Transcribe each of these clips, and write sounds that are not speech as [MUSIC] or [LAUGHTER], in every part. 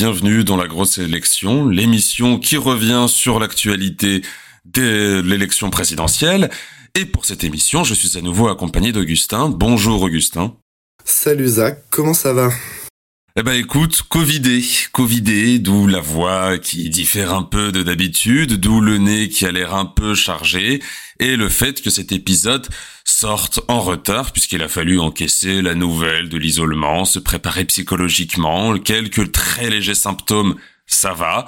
bienvenue dans la grosse élection, l'émission qui revient sur l'actualité de l'élection présidentielle. Et pour cette émission, je suis à nouveau accompagné d'Augustin. Bonjour Augustin. Salut Zach, comment ça va? Eh ben écoute, Covidé, Covidé, d'où la voix qui diffère un peu de d'habitude, d'où le nez qui a l'air un peu chargé, et le fait que cet épisode sorte en retard puisqu'il a fallu encaisser la nouvelle de l'isolement, se préparer psychologiquement, quelques très légers symptômes, ça va.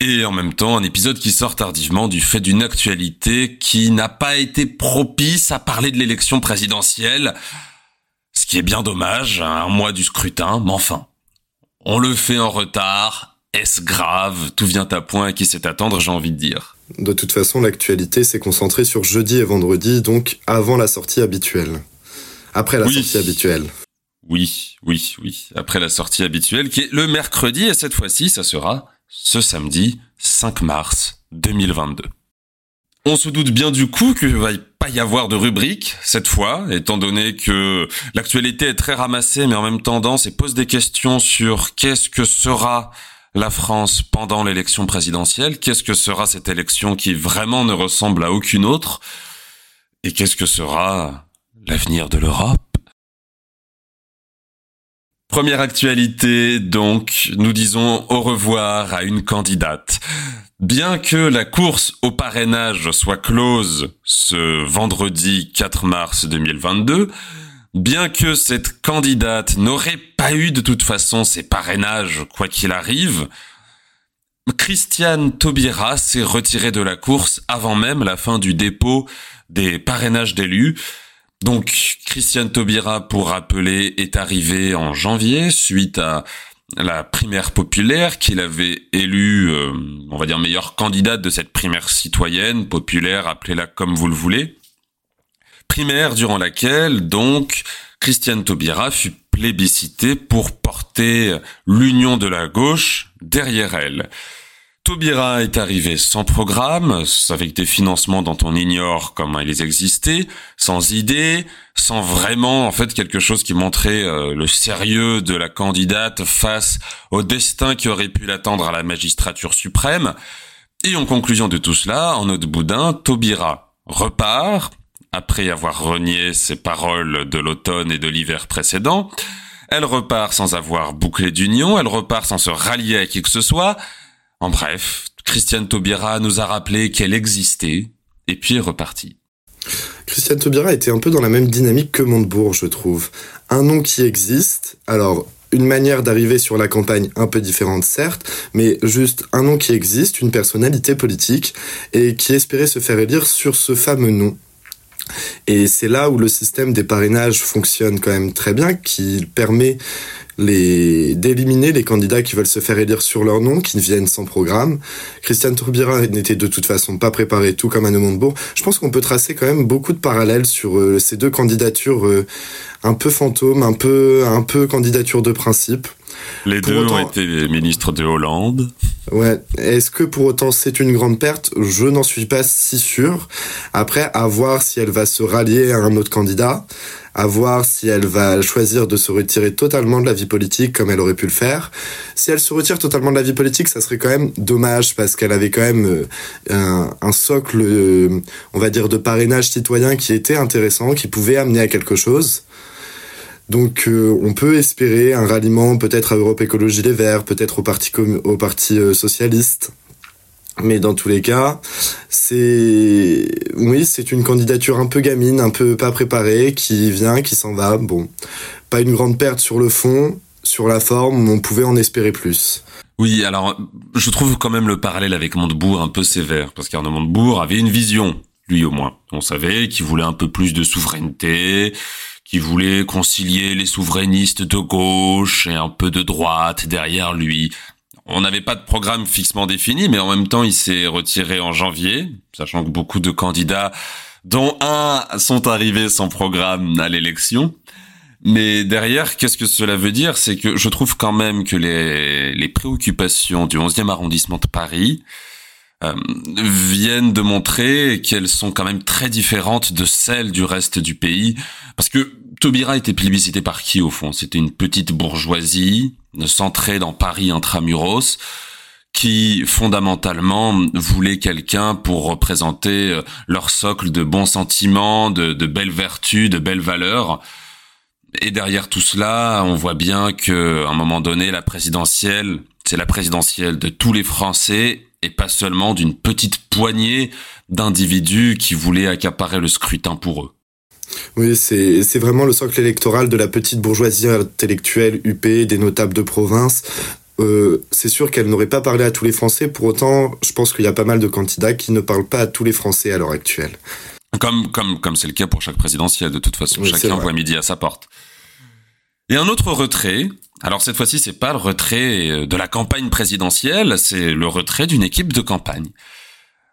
Et en même temps, un épisode qui sort tardivement du fait d'une actualité qui n'a pas été propice à parler de l'élection présidentielle. Ce qui est bien dommage, un mois du scrutin, mais enfin. On le fait en retard, est-ce grave? Tout vient à point à qui sait attendre, j'ai envie de dire. De toute façon, l'actualité s'est concentrée sur jeudi et vendredi, donc avant la sortie habituelle. Après la sortie habituelle. Oui, oui, oui. Après la sortie habituelle, qui est le mercredi, et cette fois-ci, ça sera ce samedi 5 mars 2022. On se doute bien du coup qu'il va pas y avoir de rubrique cette fois, étant donné que l'actualité est très ramassée, mais en même tendance et pose des questions sur qu'est-ce que sera la France pendant l'élection présidentielle, qu'est-ce que sera cette élection qui vraiment ne ressemble à aucune autre, et qu'est-ce que sera l'avenir de l'Europe? Première actualité, donc, nous disons au revoir à une candidate. Bien que la course au parrainage soit close ce vendredi 4 mars 2022, bien que cette candidate n'aurait pas eu de toute façon ses parrainages quoi qu'il arrive, Christiane Taubira s'est retirée de la course avant même la fin du dépôt des parrainages d'élus. Donc Christiane Taubira, pour rappeler, est arrivée en janvier suite à la primaire populaire qu'il avait élue, euh, on va dire, meilleure candidate de cette primaire citoyenne, populaire, appelez-la comme vous le voulez. Primaire durant laquelle, donc, Christiane Taubira fut plébiscitée pour porter l'union de la gauche derrière elle. Taubira est arrivé sans programme, avec des financements dont on ignore comment ils existaient, sans idée, sans vraiment en fait quelque chose qui montrait euh, le sérieux de la candidate face au destin qui aurait pu l'attendre à la magistrature suprême. Et en conclusion de tout cela, en autre boudin, Taubira repart, après avoir renié ses paroles de l'automne et de l'hiver précédent. Elle repart sans avoir bouclé d'union, elle repart sans se rallier à qui que ce soit, en bref, Christiane Taubira nous a rappelé qu'elle existait, et puis est repartie. Christiane Taubira était un peu dans la même dynamique que Montebourg, je trouve. Un nom qui existe, alors une manière d'arriver sur la campagne un peu différente certes, mais juste un nom qui existe, une personnalité politique, et qui espérait se faire élire sur ce fameux nom. Et c'est là où le système des parrainages fonctionne quand même très bien, qui permet d'éliminer les candidats qui veulent se faire élire sur leur nom, qui viennent sans programme. Christiane Tourbira n'était de toute façon pas préparé, tout comme Anne Montebourg. Je pense qu'on peut tracer quand même beaucoup de parallèles sur euh, ces deux candidatures euh, un peu fantômes, un peu un peu candidature de principe. Les deux ont été ministres de Hollande. Ouais. Est-ce que pour autant c'est une grande perte? Je n'en suis pas si sûr. Après, à voir si elle va se rallier à un autre candidat à voir si elle va choisir de se retirer totalement de la vie politique comme elle aurait pu le faire. Si elle se retire totalement de la vie politique, ça serait quand même dommage parce qu'elle avait quand même euh, un, un socle, euh, on va dire, de parrainage citoyen qui était intéressant, qui pouvait amener à quelque chose. Donc euh, on peut espérer un ralliement peut-être à Europe Écologie Les Verts, peut-être au Parti, au parti socialiste. Mais dans tous les cas, c'est oui, c'est une candidature un peu gamine, un peu pas préparée, qui vient, qui s'en va. Bon, pas une grande perte sur le fond, sur la forme, on pouvait en espérer plus. Oui, alors je trouve quand même le parallèle avec Montebourg un peu sévère, parce qu'Arnaud Montebourg avait une vision, lui au moins. On savait qu'il voulait un peu plus de souveraineté, qu'il voulait concilier les souverainistes de gauche et un peu de droite derrière lui on n'avait pas de programme fixement défini, mais en même temps, il s'est retiré en janvier, sachant que beaucoup de candidats, dont un, sont arrivés sans programme à l'élection. Mais derrière, qu'est-ce que cela veut dire? C'est que je trouve quand même que les préoccupations du 11e arrondissement de Paris euh, viennent de montrer qu'elles sont quand même très différentes de celles du reste du pays. Parce que Taubira était plébiscité par qui au fond? C'était une petite bourgeoisie centrée dans Paris intramuros qui fondamentalement voulait quelqu'un pour représenter euh, leur socle de bons sentiments, de, de belles vertus, de belles valeurs. Et derrière tout cela, on voit bien que, à un moment donné, la présidentielle, c'est la présidentielle de tous les Français et pas seulement d'une petite poignée d'individus qui voulaient accaparer le scrutin pour eux. Oui, c'est vraiment le socle électoral de la petite bourgeoisie intellectuelle UP, des notables de province. Euh, c'est sûr qu'elle n'aurait pas parlé à tous les Français, pour autant, je pense qu'il y a pas mal de candidats qui ne parlent pas à tous les Français à l'heure actuelle. Comme comme comme c'est le cas pour chaque présidentiel de toute façon, chacun voit midi à sa porte. Et un autre retrait. Alors cette fois-ci, c'est pas le retrait de la campagne présidentielle, c'est le retrait d'une équipe de campagne.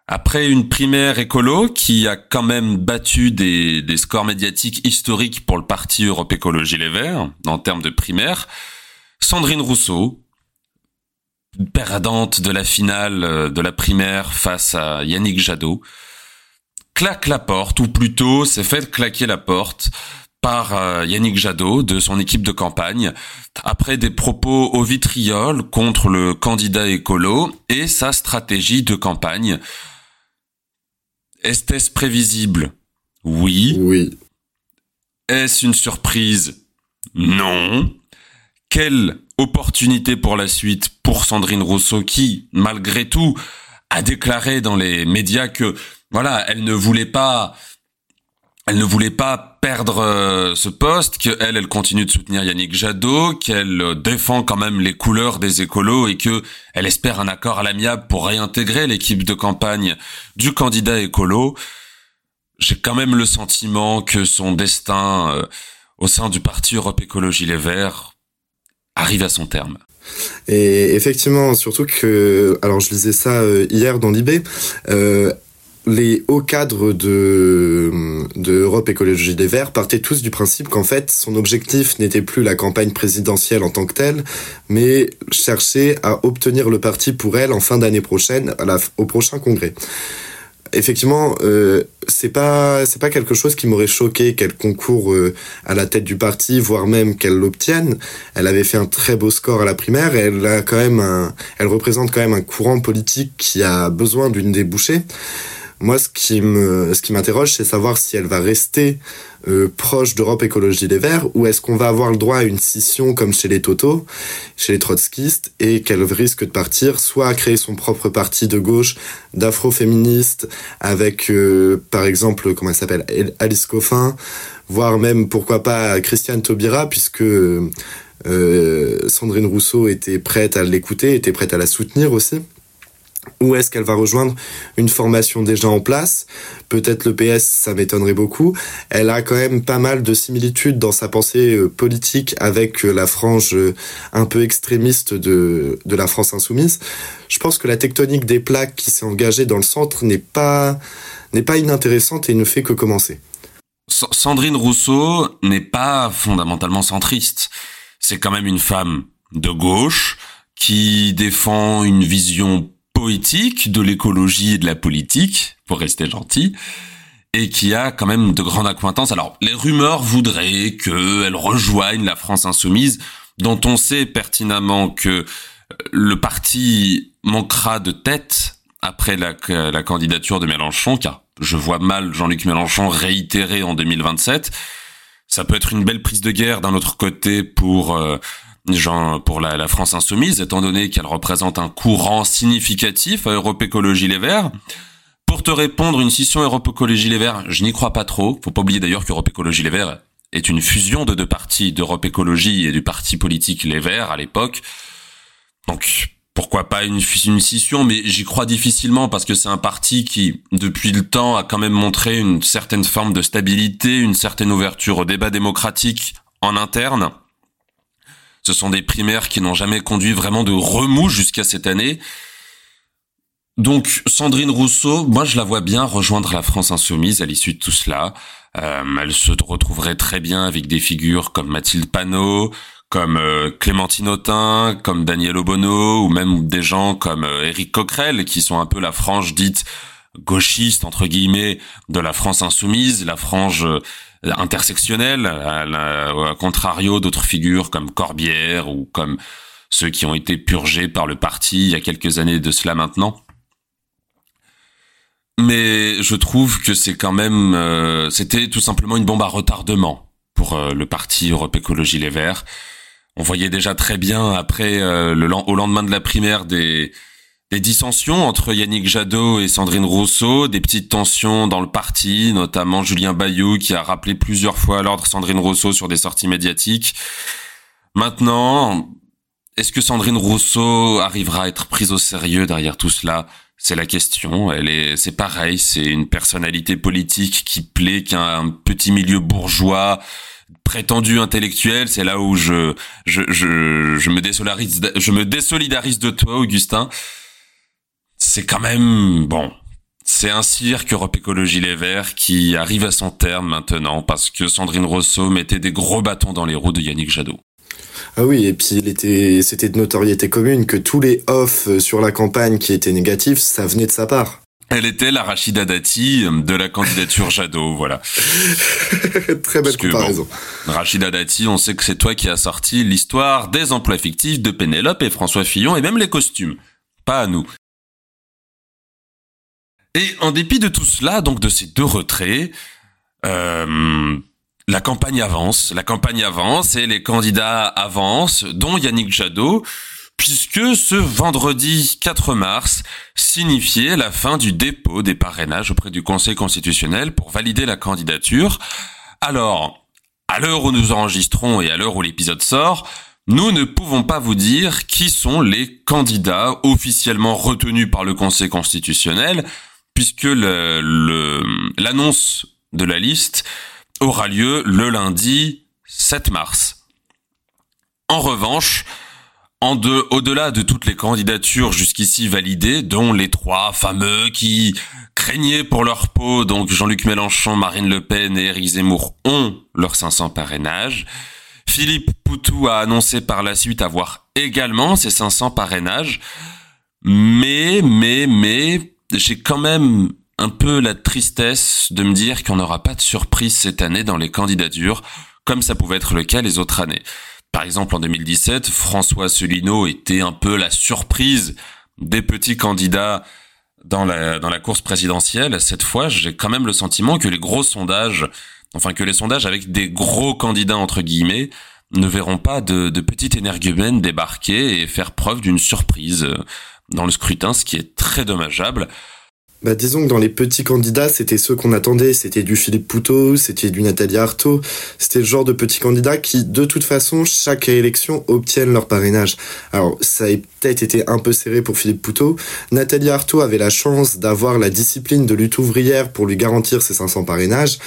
Après une primaire écolo qui a quand même battu des, scores médiatiques historiques pour le parti Europe Écologie Les Verts en termes de primaire, Sandrine Rousseau, perdante de la finale de la primaire face à Yannick Jadot, claque la porte, ou plutôt s'est fait claquer la porte par euh, Yannick Jadot de son équipe de campagne après des propos au vitriol contre le candidat écolo et sa stratégie de campagne. Est-ce prévisible? Oui. Oui. Est-ce une surprise? Non. Quelle opportunité pour la suite pour Sandrine Rousseau qui, malgré tout, a déclaré dans les médias que voilà, elle ne voulait pas elle ne voulait pas perdre euh, ce poste, qu'elle, elle continue de soutenir Yannick Jadot, qu'elle euh, défend quand même les couleurs des écolos et que elle espère un accord à l'amiable pour réintégrer l'équipe de campagne du candidat écolo. J'ai quand même le sentiment que son destin euh, au sein du parti Europe Écologie Les Verts arrive à son terme. Et effectivement, surtout que, alors je lisais ça hier dans l'IB, les hauts cadres de, de Europe Écologie des Verts partaient tous du principe qu'en fait, son objectif n'était plus la campagne présidentielle en tant que telle, mais chercher à obtenir le parti pour elle en fin d'année prochaine, au prochain congrès. Effectivement, euh, c'est pas c'est pas quelque chose qui m'aurait choqué qu'elle concourt euh, à la tête du parti, voire même qu'elle l'obtienne. Elle avait fait un très beau score à la primaire. Et elle a quand même un, elle représente quand même un courant politique qui a besoin d'une débouchée. Moi, ce qui me, ce qui m'interroge, c'est savoir si elle va rester euh, proche d'Europe Écologie Les Verts ou est-ce qu'on va avoir le droit à une scission comme chez les Toto, chez les trotskistes, et qu'elle risque de partir soit à créer son propre parti de gauche, d'afro-féministes, avec, euh, par exemple, comment elle s'appelle, Alice Coffin, voire même, pourquoi pas, Christiane Taubira, puisque euh, Sandrine Rousseau était prête à l'écouter, était prête à la soutenir aussi. Ou est-ce qu'elle va rejoindre une formation déjà en place? Peut-être le PS, ça m'étonnerait beaucoup. Elle a quand même pas mal de similitudes dans sa pensée euh, politique avec euh, la frange euh, un peu extrémiste de, de la France insoumise. Je pense que la tectonique des plaques qui s'est engagée dans le centre n'est pas, n'est pas inintéressante et ne fait que commencer. Sandrine Rousseau n'est pas fondamentalement centriste. C'est quand même une femme de gauche qui défend une vision poétique de l'écologie et de la politique, pour rester gentil, et qui a quand même de grandes acquaintances. Alors, les rumeurs voudraient qu'elle rejoigne la France insoumise, dont on sait pertinemment que euh, le parti manquera de tête après la, la candidature de Mélenchon, car je vois mal Jean-Luc Mélenchon réitérer en 2027. Ça peut être une belle prise de guerre d'un autre côté pour euh, Genre pour la, la, France insoumise, étant donné qu'elle représente un courant significatif à Europe Écologie Les Verts. Pour te répondre, une scission Europe Écologie Les Verts, je n'y crois pas trop. Faut pas oublier d'ailleurs qu'Europe Écologie Les Verts est une fusion de deux partis, d'Europe Écologie et du parti politique Les Verts à l'époque. Donc pourquoi pas une, une scission, mais j'y crois difficilement parce que c'est un parti qui, depuis le temps, a quand même montré une certaine forme de stabilité, une certaine ouverture au débat démocratique en interne. Ce sont des primaires qui n'ont jamais conduit vraiment de remous jusqu'à cette année. Donc Sandrine Rousseau, moi je la vois bien rejoindre la France insoumise à l'issue de tout cela. Euh, elle se retrouverait très bien avec des figures comme Mathilde Panot, comme euh, Clémentine Autain, comme Daniel Obono, ou même des gens comme euh, Éric Coquerel, qui sont un peu la frange dite gauchiste entre guillemets de la France insoumise, la frange intersectionnelle, à, contrario d'autres figures comme Corbière ou comme ceux qui ont été purgés par le parti il y a quelques années de cela maintenant. Mais je trouve que c'est quand même, euh, c'était tout simplement une bombe à retardement pour euh, le parti Europe Écologie Les Verts. On voyait déjà très bien après euh, le au lendemain de la primaire des des dissensions entre Yannick Jadot et Sandrine Rousseau, des petites tensions dans le parti, notamment Julien Bayou qui a rappelé plusieurs fois à l'ordre Sandrine Rousseau sur des sorties médiatiques. Maintenant, est-ce que Sandrine Rousseau arrivera à être prise au sérieux derrière tout cela? C'est la question. Elle est, c'est pareil, c'est une personnalité politique qui plaît qu'un petit milieu bourgeois prétendu intellectuel, c'est là où je, je, je, je me désolidarise, je me désolidarise de toi, Augustin c'est quand même bon. C'est un cirque Europe Écologie Les Verts qui arrive à son terme maintenant parce que Sandrine Rousseau mettait des gros bâtons dans les roues de Yannick Jadot. Ah oui, et puis il était, c'était de notoriété commune que tous les offs sur la campagne qui étaient négatifs, ça venait de sa part. Elle était la Rachida Dati de la candidature Jadot, voilà. [LAUGHS] Très belle comparaison. Rachida Dati, on sait que c'est toi qui as sorti l'histoire des emplois fictifs de Pénélope et François Fillon et même les costumes. Pas à nous. Et en dépit de tout cela, donc de ces deux retraits, euh, la campagne avance, la campagne avance et les candidats avancent, dont Yannick Jadot, puisque ce vendredi 4 mars signifiait la fin du dépôt des parrainages auprès du Conseil constitutionnel pour valider la candidature. Alors, à l'heure où nous enregistrons et à l'heure où l'épisode sort, nous ne pouvons pas vous dire qui sont les candidats officiellement retenus par le Conseil constitutionnel, puisque l'annonce de la liste aura lieu le lundi 7 mars. En revanche, au-delà de toutes les candidatures jusqu'ici validées, dont les trois fameux qui craignaient pour leur peau, donc Jean-Luc Mélenchon, Marine Le Pen et Éric Zemmour ont leurs 500 parrainages, Philippe Poutou a annoncé par la suite avoir également ses 500 parrainages, mais, mais, mais, j'ai quand même un peu la tristesse de me dire qu'on n'aura pas de surprise cette année dans les candidatures, comme ça pouvait être le cas les autres années. Par exemple, en 2017, François Asselineau était un peu la surprise des petits candidats dans la, dans la course présidentielle. Cette fois, j'ai quand même le sentiment que les gros sondages, enfin que les sondages avec des gros candidats entre guillemets, ne verront pas de, de petites énergumènes débarquer et faire preuve d'une surprise dans le scrutin, ce qui est très dommageable. Bah, disons que dans les petits candidats, c'était ceux qu'on attendait. C'était du Philippe Poutot, c'était du Nathalie Arthaud. C'était le genre de petits candidats qui, de toute façon, chaque élection obtiennent leur parrainage. Alors, ça a peut-être été un peu serré pour Philippe Poutot. Nathalie Arthaud avait la chance d'avoir la discipline de lutte ouvrière pour lui garantir ses 500 parrainages.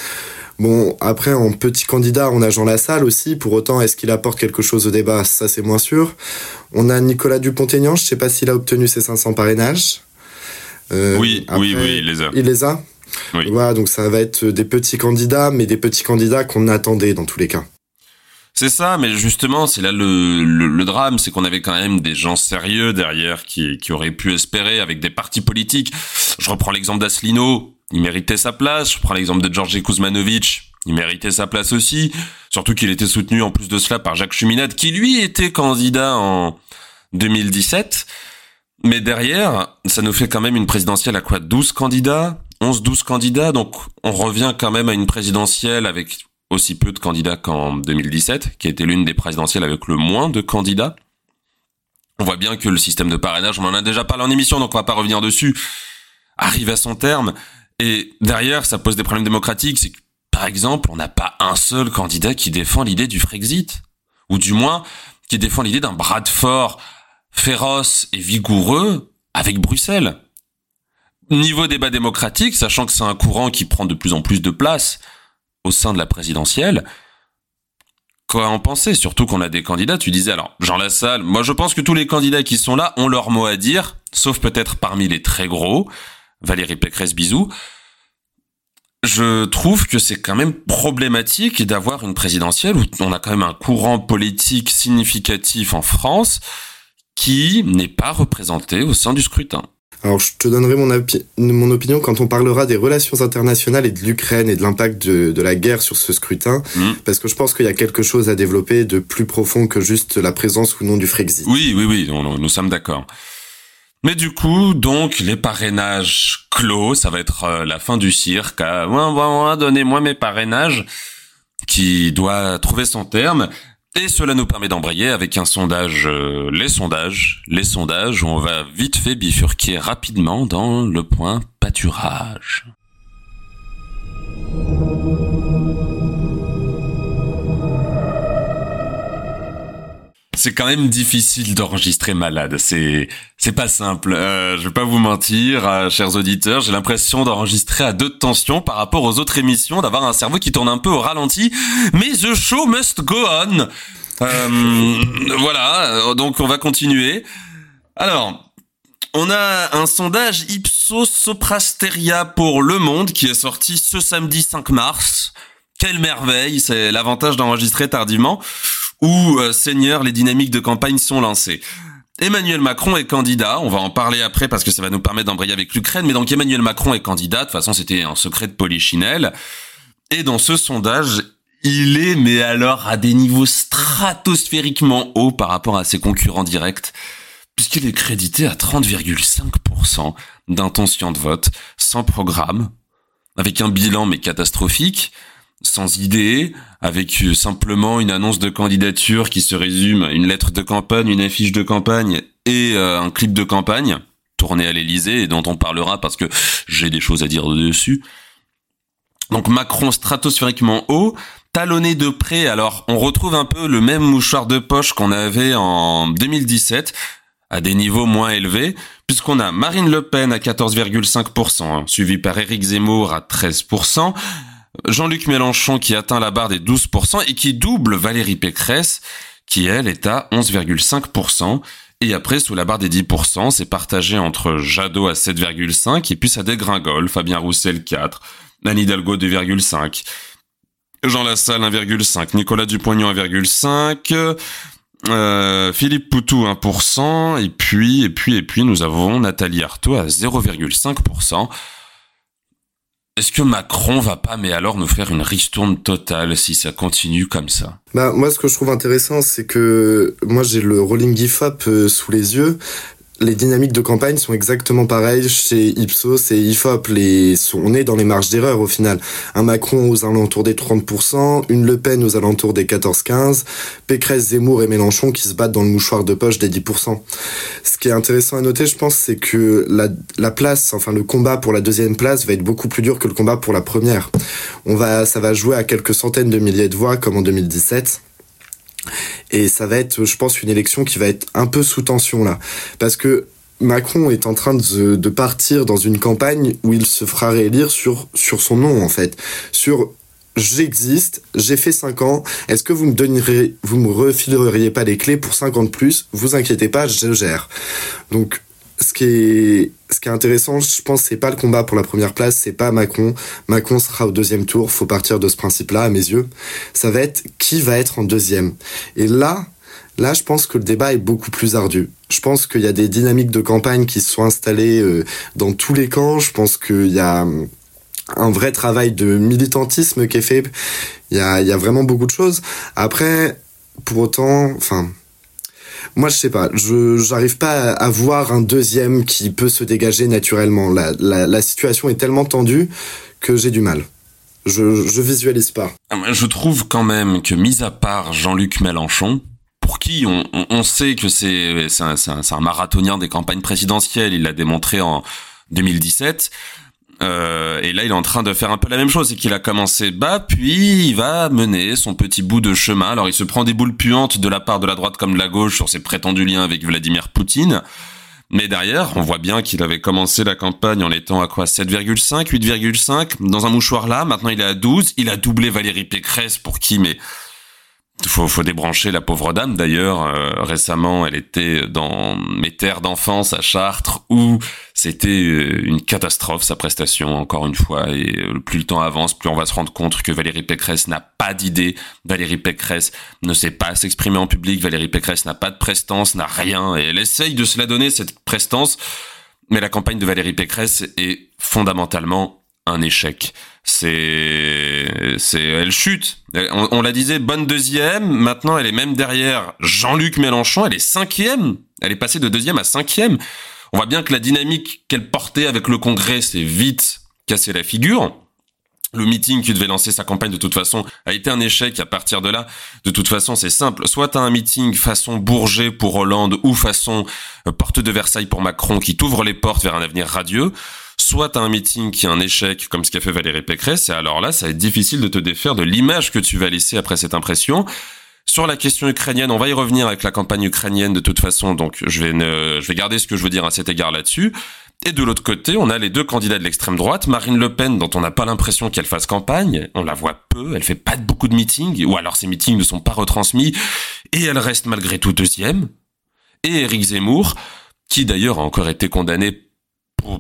Bon, après, en petit candidat, on a Jean Lassalle aussi. Pour autant, est-ce qu'il apporte quelque chose au débat? Ça, c'est moins sûr. On a Nicolas Dupont-Aignan. Je sais pas s'il a obtenu ses 500 parrainages. Euh, oui, oui, oui, il les a. Il les a oui. Voilà, donc ça va être des petits candidats, mais des petits candidats qu'on attendait dans tous les cas. C'est ça, mais justement, c'est là le, le, drame, c'est qu'on avait quand même des gens sérieux derrière qui, qui auraient pu espérer avec des partis politiques. Je reprends l'exemple d'Aslino, il méritait sa place. Je prends l'exemple de Georgi Kuzmanovic, il méritait sa place aussi. Surtout qu'il était soutenu en plus de cela par Jacques Chuminade, qui lui était candidat en 2017. Mais derrière, ça nous fait quand même une présidentielle à quoi? 12 candidats? 11, 12 candidats, donc on revient quand même à une présidentielle avec aussi peu de candidats qu'en 2017, qui était l'une des présidentielles avec le moins de candidats. On voit bien que le système de parrainage, on en a déjà parlé en émission, donc on va pas revenir dessus, arrive à son terme. Et derrière, ça pose des problèmes démocratiques. C'est que, par exemple, on n'a pas un seul candidat qui défend l'idée du Frexit. Ou du moins, qui défend l'idée d'un bras de fort féroce et vigoureux avec Bruxelles. Niveau débat démocratique, sachant que c'est un courant qui prend de plus en plus de place au sein de la présidentielle, quoi en penser? Surtout qu'on a des candidats, tu disais alors, Jean Lassalle, moi je pense que tous les candidats qui sont là ont leur mot à dire, sauf peut-être parmi les très gros, Valérie Pécresse, bisous. Je trouve que c'est quand même problématique d'avoir une présidentielle où on a quand même un courant politique significatif en France qui n'est pas représenté au sein du scrutin. Alors, je te donnerai mon, mon opinion quand on parlera des relations internationales et de l'Ukraine et de l'impact de, de, la guerre sur ce scrutin, mmh. parce que je pense qu'il y a quelque chose à développer de plus profond que juste la présence ou non du Frexit. Oui, oui, oui, nous sommes d'accord. Mais du coup, donc, les parrainages clos, ça va être euh, la fin du cirque. Donnez-moi mes parrainages, qui doit trouver son terme. Et cela nous permet d'embrayer avec un sondage, euh, les sondages, les sondages, où on va vite fait bifurquer rapidement dans le point pâturage. C'est quand même difficile d'enregistrer malade. C'est c'est pas simple. Euh, je vais pas vous mentir, euh, chers auditeurs. J'ai l'impression d'enregistrer à deux tensions par rapport aux autres émissions, d'avoir un cerveau qui tourne un peu au ralenti. Mais the show must go on. Euh, voilà. Donc on va continuer. Alors. On a un sondage Ipsos Soprasteria pour Le Monde qui est sorti ce samedi 5 mars. Quelle merveille, c'est l'avantage d'enregistrer tardivement où, euh, Seigneur, les dynamiques de campagne sont lancées. Emmanuel Macron est candidat, on va en parler après parce que ça va nous permettre d'embrayer avec l'Ukraine, mais donc Emmanuel Macron est candidat, de toute façon c'était un secret de Polichinelle, et dans ce sondage, il est, mais alors à des niveaux stratosphériquement hauts par rapport à ses concurrents directs, puisqu'il est crédité à 30,5% d'intention de vote, sans programme, avec un bilan mais catastrophique, sans idée, avec euh, simplement une annonce de candidature qui se résume à une lettre de campagne, une affiche de campagne et euh, un clip de campagne tourné à l'Elysée et dont on parlera parce que j'ai des choses à dire dessus. Donc Macron stratosphériquement haut, talonné de près. Alors on retrouve un peu le même mouchoir de poche qu'on avait en 2017 à des niveaux moins élevés, puisqu'on a Marine Le Pen à 14,5%, hein, suivi par Éric Zemmour à 13%, Jean-Luc Mélenchon qui atteint la barre des 12% et qui double Valérie Pécresse qui elle est à 11,5%. Et après, sous la barre des 10%, c'est partagé entre Jadot à 7,5% et puis ça dégringole. Fabien Roussel 4, Anne Hidalgo 2,5, Jean Lassalle 1,5, Nicolas Dupont-Aignan 1,5, euh, Philippe Poutou 1%, et puis, et puis, et puis, nous avons Nathalie Arthaud à 0,5%. Est-ce que Macron va pas, mais alors nous faire une ristourne totale si ça continue comme ça? Bah moi, ce que je trouve intéressant, c'est que moi j'ai le rolling GIFOP euh, sous les yeux les dynamiques de campagne sont exactement pareilles chez Ipsos et IFOP. Les, on est dans les marges d'erreur au final. Un Macron aux alentours des 30%, une Le Pen aux alentours des 14-15, Pécresse, Zemmour et Mélenchon qui se battent dans le mouchoir de poche des 10%. Ce qui est intéressant à noter, je pense, c'est que la, la place, enfin le combat pour la deuxième place va être beaucoup plus dur que le combat pour la première. On va, ça va jouer à quelques centaines de milliers de voix comme en 2017. Et ça va être, je pense, une élection qui va être un peu sous tension là. Parce que Macron est en train de, partir dans une campagne où il se fera réélire sur, sur son nom, en fait. Sur j'existe, j'ai fait 5 ans, est-ce que vous me donnerez, vous me refileriez pas les clés pour 50 plus? Vous inquiétez pas, je gère. Donc, ce qui est ce qui est intéressant, je pense, c'est pas le combat pour la première place, c'est pas Macron. Macron sera au deuxième tour. Faut partir de ce principe-là, à mes yeux. Ça va être qui va être en deuxième. Et là, là, je pense que le débat est beaucoup plus ardu. Je pense qu'il y a des dynamiques de campagne qui se sont installées euh, dans tous les camps. Je pense qu'il y a euh, un vrai travail de militantisme qui est fait. Il y a, il y a vraiment beaucoup de choses. Après, pour autant, enfin, moi, je sais pas. Je j'arrive pas à voir un deuxième qui peut se dégager naturellement. La, la, situation est tellement tendue que j'ai du mal. Je, je visualise pas. Ah, je trouve quand même que, mis à part Jean-Luc Mélenchon, pour qui on, on sait que c'est un, un, un marathonien des campagnes présidentielles, il l'a démontré en 2017, euh, et là, il est en train de faire un peu la même chose, c'est qu'il a commencé bas, puis il va mener son petit bout de chemin. Alors, il se prend des boules puantes de la part de la droite comme de la gauche sur ses prétendus liens avec Vladimir Poutine. Mais derrière, on voit bien qu'il avait commencé la campagne en étant à quoi? 7,5, 8,5 dans un mouchoir là. Maintenant, il est à 12. Il a doublé Valérie Pécresse pour qui Mais faut, faut débrancher la pauvre dame. D'ailleurs, euh, récemment, elle était dans mes terres d'enfance à Chartres, où c'était euh, une catastrophe sa prestation, encore une fois. Et euh, plus le temps avance, plus on va se rendre compte que Valérie Pécresse n'a pas d'idée. Valérie Pécresse ne sait pas s'exprimer en public. Valérie Pécresse n'a pas de prestance, n'a rien. Et elle essaye de se la donner cette prestance Mais la campagne de Valérie Pécresse est fondamentalement un échec. C'est, c'est, elle chute. On, on, la disait bonne deuxième. Maintenant, elle est même derrière Jean-Luc Mélenchon. Elle est cinquième. Elle est passée de deuxième à cinquième. On voit bien que la dynamique qu'elle portait avec le Congrès s'est vite cassé la figure. Le meeting qui devait lancer sa campagne de toute façon a été un échec. À partir de là, de toute façon, c'est simple. Soit t'as un meeting façon Bourget pour Hollande ou façon euh, porte de Versailles pour Macron qui t'ouvre les portes vers un avenir radieux. Soit t'as un meeting qui est un échec comme ce qu'a fait Valérie Pécresse et alors là, ça va être difficile de te défaire de l'image que tu vas laisser après cette impression. Sur la question ukrainienne, on va y revenir avec la campagne ukrainienne de toute façon, donc je vais, je vais garder ce que je veux dire à cet égard là-dessus. Et de l'autre côté, on a les deux candidats de l'extrême droite, Marine Le Pen, dont on n'a pas l'impression qu'elle fasse campagne, on la voit peu, elle fait pas beaucoup de meetings, ou alors ses meetings ne sont pas retransmis, et elle reste malgré tout deuxième. Et Éric Zemmour, qui d'ailleurs a encore été condamné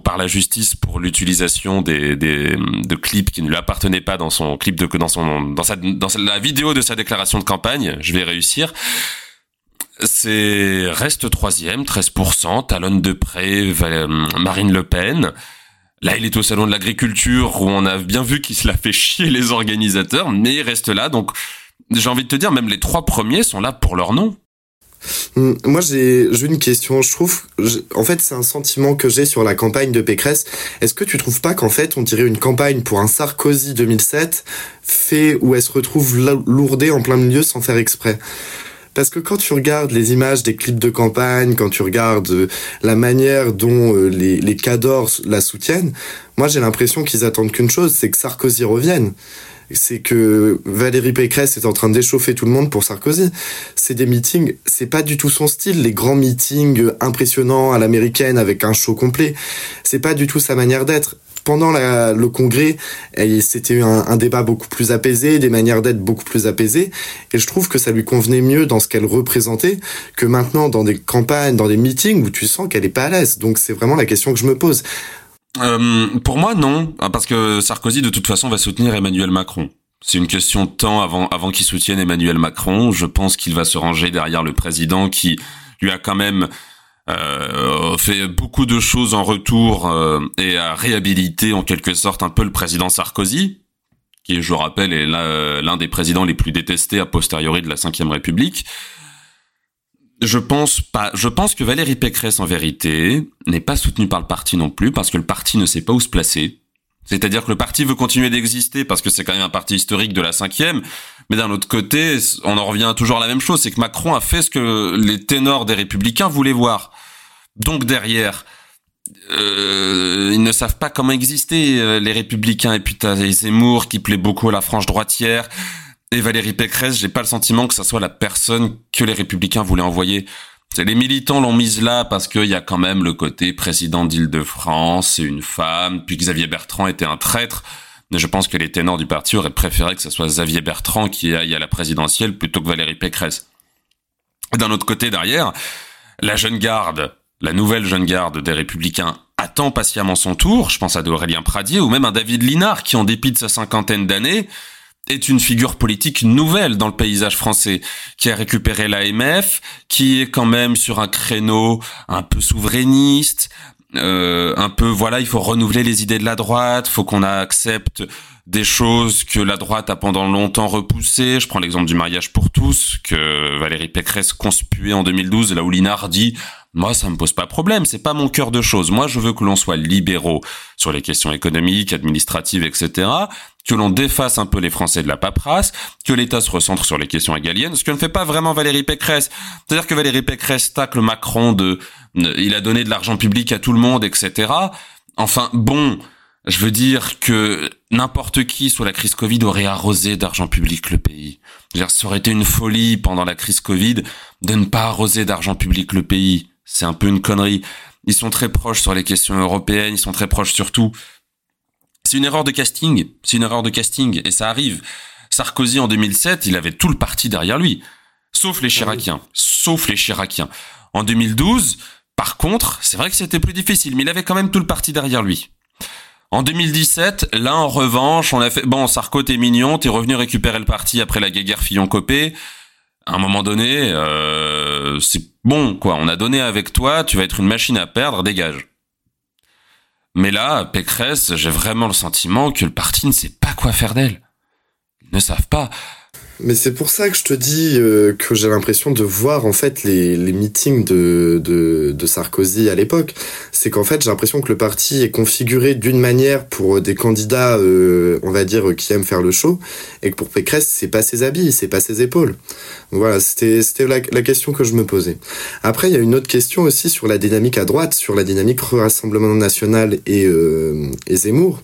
par la justice pour l'utilisation des, des, de clips qui ne lui appartenaient pas dans son clip de dans son dans sa dans la vidéo de sa déclaration de campagne. Je vais réussir c'est reste troisième, 13%, talonne de près Marine Le Pen. Là, il est au salon de l'agriculture où on a bien vu qu'il se l'a fait chier les organisateurs, mais il reste là. Donc, j'ai envie de te dire, même les trois premiers sont là pour leur nom. Hum, moi, j'ai une question. Je trouve, en fait, c'est un sentiment que j'ai sur la campagne de Pécresse. Est-ce que tu trouves pas qu'en fait, on dirait une campagne pour un Sarkozy 2007 fait où elle se retrouve lourdée en plein milieu sans faire exprès? Parce que quand tu regardes les images des clips de campagne, quand tu regardes euh, la manière dont euh, les, les cadors la soutiennent, moi j'ai l'impression qu'ils attendent qu'une chose, c'est que Sarkozy revienne c'est que Valérie Pécresse est en train d'échauffer tout le monde pour Sarkozy. C'est des meetings, c'est pas du tout son style, les grands meetings impressionnants à l'américaine avec un show complet. C'est pas du tout sa manière d'être pendant le congrès, c'était un, un, débat beaucoup plus apaisé, des manières d'être beaucoup plus apaisées, et je trouve que ça lui convenait mieux dans ce qu'elle représentait que maintenant dans des campagnes, dans des meetings où tu sens qu'elle est pas à l'aise. Donc c'est vraiment la question que je me pose. Euh, pour moi, non, parce que Sarkozy de toute façon va soutenir Emmanuel Macron. C'est une question de temps avant avant qu'il soutienne Emmanuel Macron. Je pense qu'il va se ranger derrière le président qui lui a quand même euh, fait beaucoup de choses en retour euh, et a réhabilité en quelque sorte un peu le président Sarkozy, qui, je rappelle, est l'un des présidents les plus détestés a posteriori de la Ve République. Je pense pas. Je pense que Valérie Pécresse, en vérité, n'est pas soutenue par le parti non plus, parce que le parti ne sait pas où se placer. C'est-à-dire que le parti veut continuer d'exister parce que c'est quand même un parti historique de la cinquième, mais d'un autre côté, on en revient toujours à la même chose, c'est que Macron a fait ce que les ténors des républicains voulaient voir. Donc derrière, euh, ils ne savent pas comment exister, euh, les républicains, et puis t'as Zemmour qui plaît beaucoup à la frange droitière, et Valérie Pécresse, j'ai pas le sentiment que ça soit la personne que les républicains voulaient envoyer les militants l'ont mise là parce qu'il y a quand même le côté président d'Île-de-France, c'est une femme, puis Xavier Bertrand était un traître. Mais je pense que les ténors du parti auraient préféré que ce soit Xavier Bertrand qui aille à la présidentielle plutôt que Valérie Pécresse. D'un autre côté, derrière, la jeune garde, la nouvelle jeune garde des Républicains attend patiemment son tour. Je pense à Aurélien Pradier ou même à David Linard qui, en dépit de sa cinquantaine d'années, est une figure politique nouvelle dans le paysage français, qui a récupéré l'AMF, qui est quand même sur un créneau un peu souverainiste, euh, un peu voilà, il faut renouveler les idées de la droite, faut qu'on accepte des choses que la droite a pendant longtemps repoussées. Je prends l'exemple du mariage pour tous que Valérie Pécresse conspuait en 2012, là où Linard dit moi, ça me pose pas problème. C'est pas mon cœur de chose. Moi, je veux que l'on soit libéraux sur les questions économiques, administratives, etc. Que l'on défasse un peu les Français de la paperasse, que l'État se recentre sur les questions égaliennes, ce que ne fait pas vraiment Valérie Pécresse. C'est-à-dire que Valérie Pécresse tacle Macron de, il a donné de l'argent public à tout le monde, etc. Enfin, bon, je veux dire que n'importe qui sous la crise Covid aurait arrosé d'argent public le pays. Dire, ça aurait été une folie pendant la crise Covid de ne pas arroser d'argent public le pays. C'est un peu une connerie. Ils sont très proches sur les questions européennes, ils sont très proches sur tout. C'est une erreur de casting, c'est une erreur de casting, et ça arrive. Sarkozy en 2007, il avait tout le parti derrière lui, sauf les ah Chiraciens, sauf les Chiraciens. En 2012, par contre, c'est vrai que c'était plus difficile, mais il avait quand même tout le parti derrière lui. En 2017, là en revanche, on a fait bon, Sarko t'es mignon, t'es revenu récupérer le parti après la guerre Fillon-Copé à un moment donné, euh, c'est bon, quoi. On a donné avec toi, tu vas être une machine à perdre, dégage. Mais là, Pécresse, j'ai vraiment le sentiment que le parti ne sait pas quoi faire d'elle. Ils ne savent pas. Mais c'est pour ça que je te dis euh, que j'ai l'impression de voir en fait les, les meetings de, de, de Sarkozy à l'époque. C'est qu'en fait j'ai l'impression que le parti est configuré d'une manière pour des candidats, euh, on va dire, qui aiment faire le show, et que pour Pécresse c'est pas ses habits, c'est pas ses épaules. voilà, c'était c'était la, la, question que je me posais. Après il y a une autre question aussi sur la dynamique à droite, sur la dynamique Rassemblement National et, euh, et Zemmour,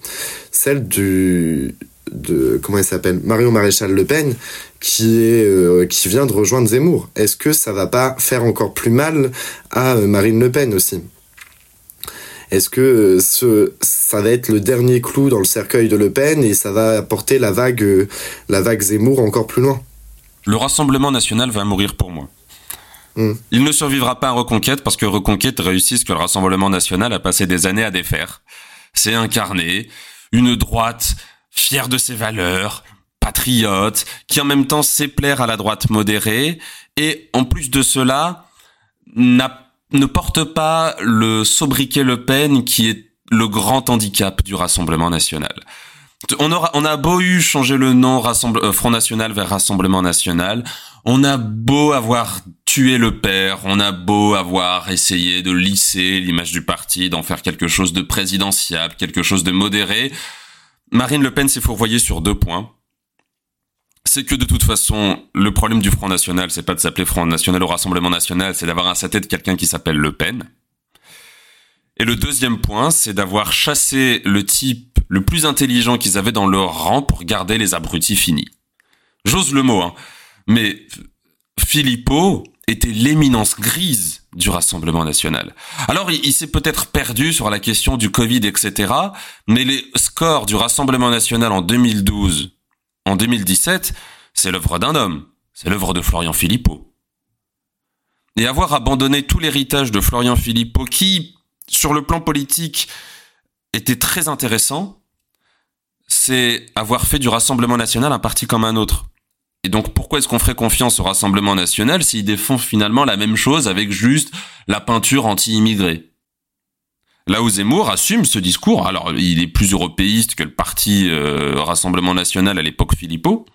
celle du de comment elle s'appelle Marion Maréchal Le Pen qui est euh, qui vient de rejoindre Zemmour. Est-ce que ça va pas faire encore plus mal à euh, Marine Le Pen aussi? Est-ce que euh, ce ça va être le dernier clou dans le cercueil de Le Pen et ça va porter la vague la vague Zemmour encore plus loin? Le Rassemblement national va mourir pour moi. Hmm. Il ne survivra pas à Reconquête parce que Reconquête réussit ce que le Rassemblement national a passé des années à défaire. C'est incarner une droite fier de ses valeurs, patriote, qui en même temps sait plaire à la droite modérée, et en plus de cela, ne porte pas le sobriquet Le Pen qui est le grand handicap du Rassemblement national. On, a beau eu changer le nom euh, Front National vers Rassemblement National, on a beau avoir tué le père, on a beau avoir essayé de lisser l'image du parti, d'en faire quelque chose de présidentiable, quelque chose de modéré, Marine Le Pen s'est fourvoyée sur deux points. C'est que de toute façon, le problème du Front National, c'est pas de s'appeler Front National au Rassemblement National, c'est d'avoir à sa tête quelqu'un qui s'appelle Le Pen. Et le deuxième point, c'est d'avoir chassé le type le plus intelligent qu'ils avaient dans leur rang pour garder les abrutis finis. J'ose le mot, hein. Mais Philippot, était l'éminence grise du Rassemblement national. Alors il, s'est peut-être perdu sur la question du Covid, etc. Mais les scores du Rassemblement national en 2012, en 2017, c'est l'œuvre d'un homme, c'est l'œuvre de Florian Philippot. Et avoir abandonné tout l'héritage de Florian Philippot, qui, sur le plan politique, était très intéressant, c'est avoir fait du Rassemblement national un parti comme un autre. Et donc pourquoi est-ce qu'on ferait confiance au Rassemblement national s'ils défendent finalement la même chose avec juste la peinture anti-immigrée Là où Zemmour assume ce discours, alors il est plus européiste que le parti euh, Rassemblement national à l'époque Philippot,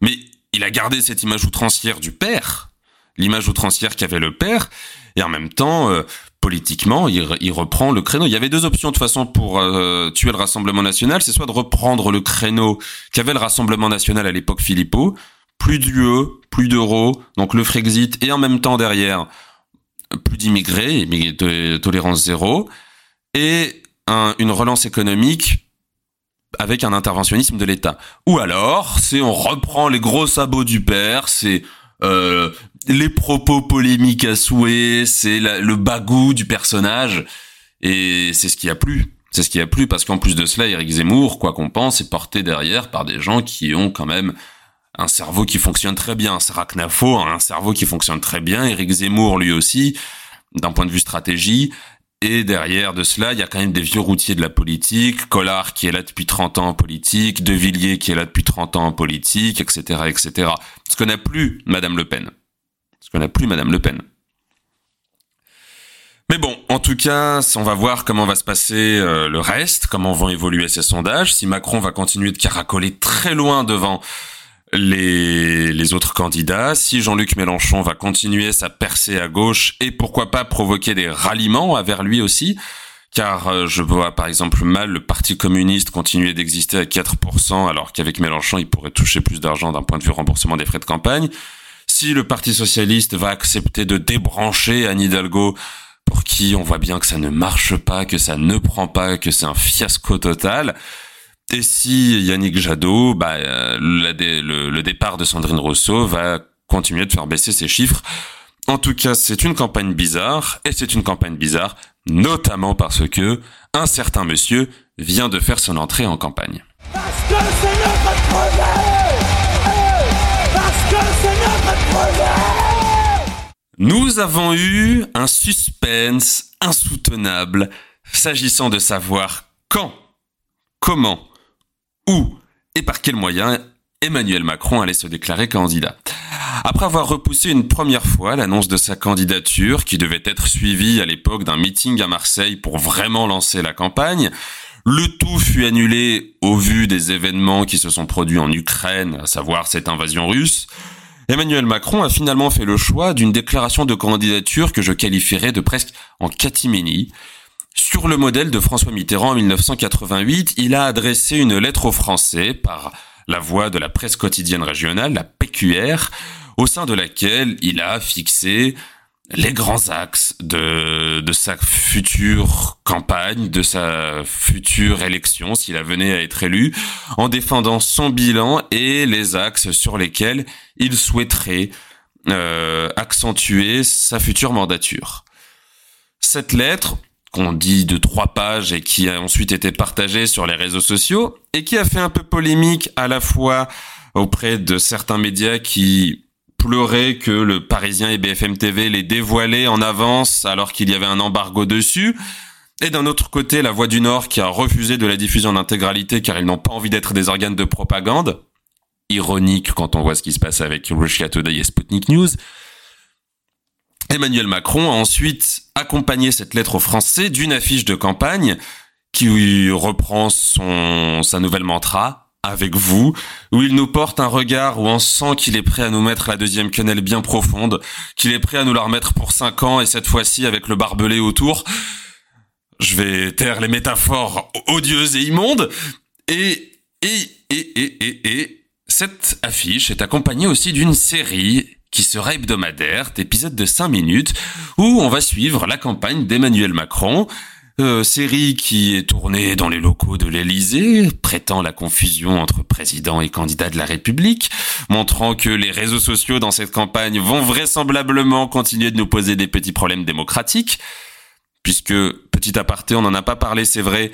mais il a gardé cette image outrancière du père, l'image outrancière qu'avait le père, et en même temps, euh, politiquement, il, reprend le créneau. Il y avait deux options de façon pour euh, tuer le Rassemblement national, c'est soit de reprendre le créneau qu'avait le Rassemblement national à l'époque Philippot, plus d'UE, plus d'euros, donc le Frexit, et en même temps derrière, plus d'immigrés, tolérance zéro, et une relance économique avec un interventionnisme de l'État. Ou alors, c'est on reprend les gros sabots du père, c'est euh, les propos polémiques à souhait, c'est le bagou du personnage, et c'est ce qui a plu. C'est ce qui a plu parce qu'en plus de cela, Eric Zemmour, quoi qu'on pense, est porté derrière par des gens qui ont quand même un cerveau qui fonctionne très bien. Sarah Knafo a un cerveau qui fonctionne très bien. Eric Zemmour, lui aussi, d'un point de vue stratégie. Et derrière de cela, il y a quand même des vieux routiers de la politique, Collard qui est là depuis 30 ans en politique, De Villiers qui est là depuis 30 ans en politique, etc., etc. Ce qu'on n'a plus Madame Le Pen. Ce qu'on n'a plus Madame Le Pen. Mais bon, en tout cas, on va voir comment va se passer euh, le reste, comment vont évoluer ces sondages, si Macron va continuer de caracoler très loin devant les, les autres candidats, si Jean-Luc Mélenchon va continuer sa percée à gauche et pourquoi pas provoquer des ralliements vers lui aussi, car euh, je vois par exemple mal le Parti communiste continuer d'exister à 4% alors qu'avec Mélenchon il pourrait toucher plus d'argent d'un point de vue remboursement des frais de campagne. Si le Parti socialiste va accepter de débrancher Anne Hidalgo pour qui on voit bien que ça ne marche pas, que ça ne prend pas, que c'est un fiasco total. Et si Yannick Jadot, bah, euh, le, départ de Sandrine Rousseau va continuer de faire baisser ses chiffres. En tout cas, c'est une campagne bizarre, et c'est une campagne bizarre, notamment parce que un certain monsieur vient de faire son entrée en campagne. Nous avons eu un suspense insoutenable s'agissant de savoir quand, comment, où et par quels moyens Emmanuel Macron allait se déclarer candidat. Après avoir repoussé une première fois l'annonce de sa candidature, qui devait être suivie à l'époque d'un meeting à Marseille pour vraiment lancer la campagne, le tout fut annulé au vu des événements qui se sont produits en Ukraine, à savoir cette invasion russe. Emmanuel Macron a finalement fait le choix d'une déclaration de candidature que je qualifierais de presque en catimini. Sur le modèle de François Mitterrand en 1988, il a adressé une lettre aux Français par la voix de la presse quotidienne régionale, la PQR, au sein de laquelle il a fixé les grands axes de, sa future campagne, de sa future élection, s'il venait à être élu, en défendant son bilan et les axes sur lesquels il souhaiterait euh, accentuer sa future mandature. Cette lettre, qu'on dit de trois pages et qui a ensuite été partagée sur les réseaux sociaux, et qui a fait un peu polémique à la fois auprès de certains médias qui pleurait que le Parisien et BFM TV les dévoilaient en avance alors qu'il y avait un embargo dessus. Et d'un autre côté, la Voix du Nord qui a refusé de la diffusion en intégralité car ils n'ont pas envie d'être des organes de propagande. Ironique quand on voit ce qui se passe avec Russia Today et Sputnik News. Emmanuel Macron a ensuite accompagné cette lettre aux Français d'une affiche de campagne qui reprend son, sa nouvelle mantra avec vous, où il nous porte un regard où on sent qu'il est prêt à nous mettre la deuxième quenelle bien profonde, qu'il est prêt à nous la remettre pour cinq ans et cette fois-ci avec le barbelé autour. Je vais taire les métaphores odieuses et immondes. Et, et, et, et, et, et, cette affiche est accompagnée aussi d'une série qui sera hebdomadaire, d'épisodes de 5 minutes, où on va suivre la campagne d'Emmanuel Macron, euh, série qui est tournée dans les locaux de l'Élysée, prêtant la confusion entre président et candidat de la République, montrant que les réseaux sociaux dans cette campagne vont vraisemblablement continuer de nous poser des petits problèmes démocratiques, puisque, petit aparté, on n'en a pas parlé, c'est vrai,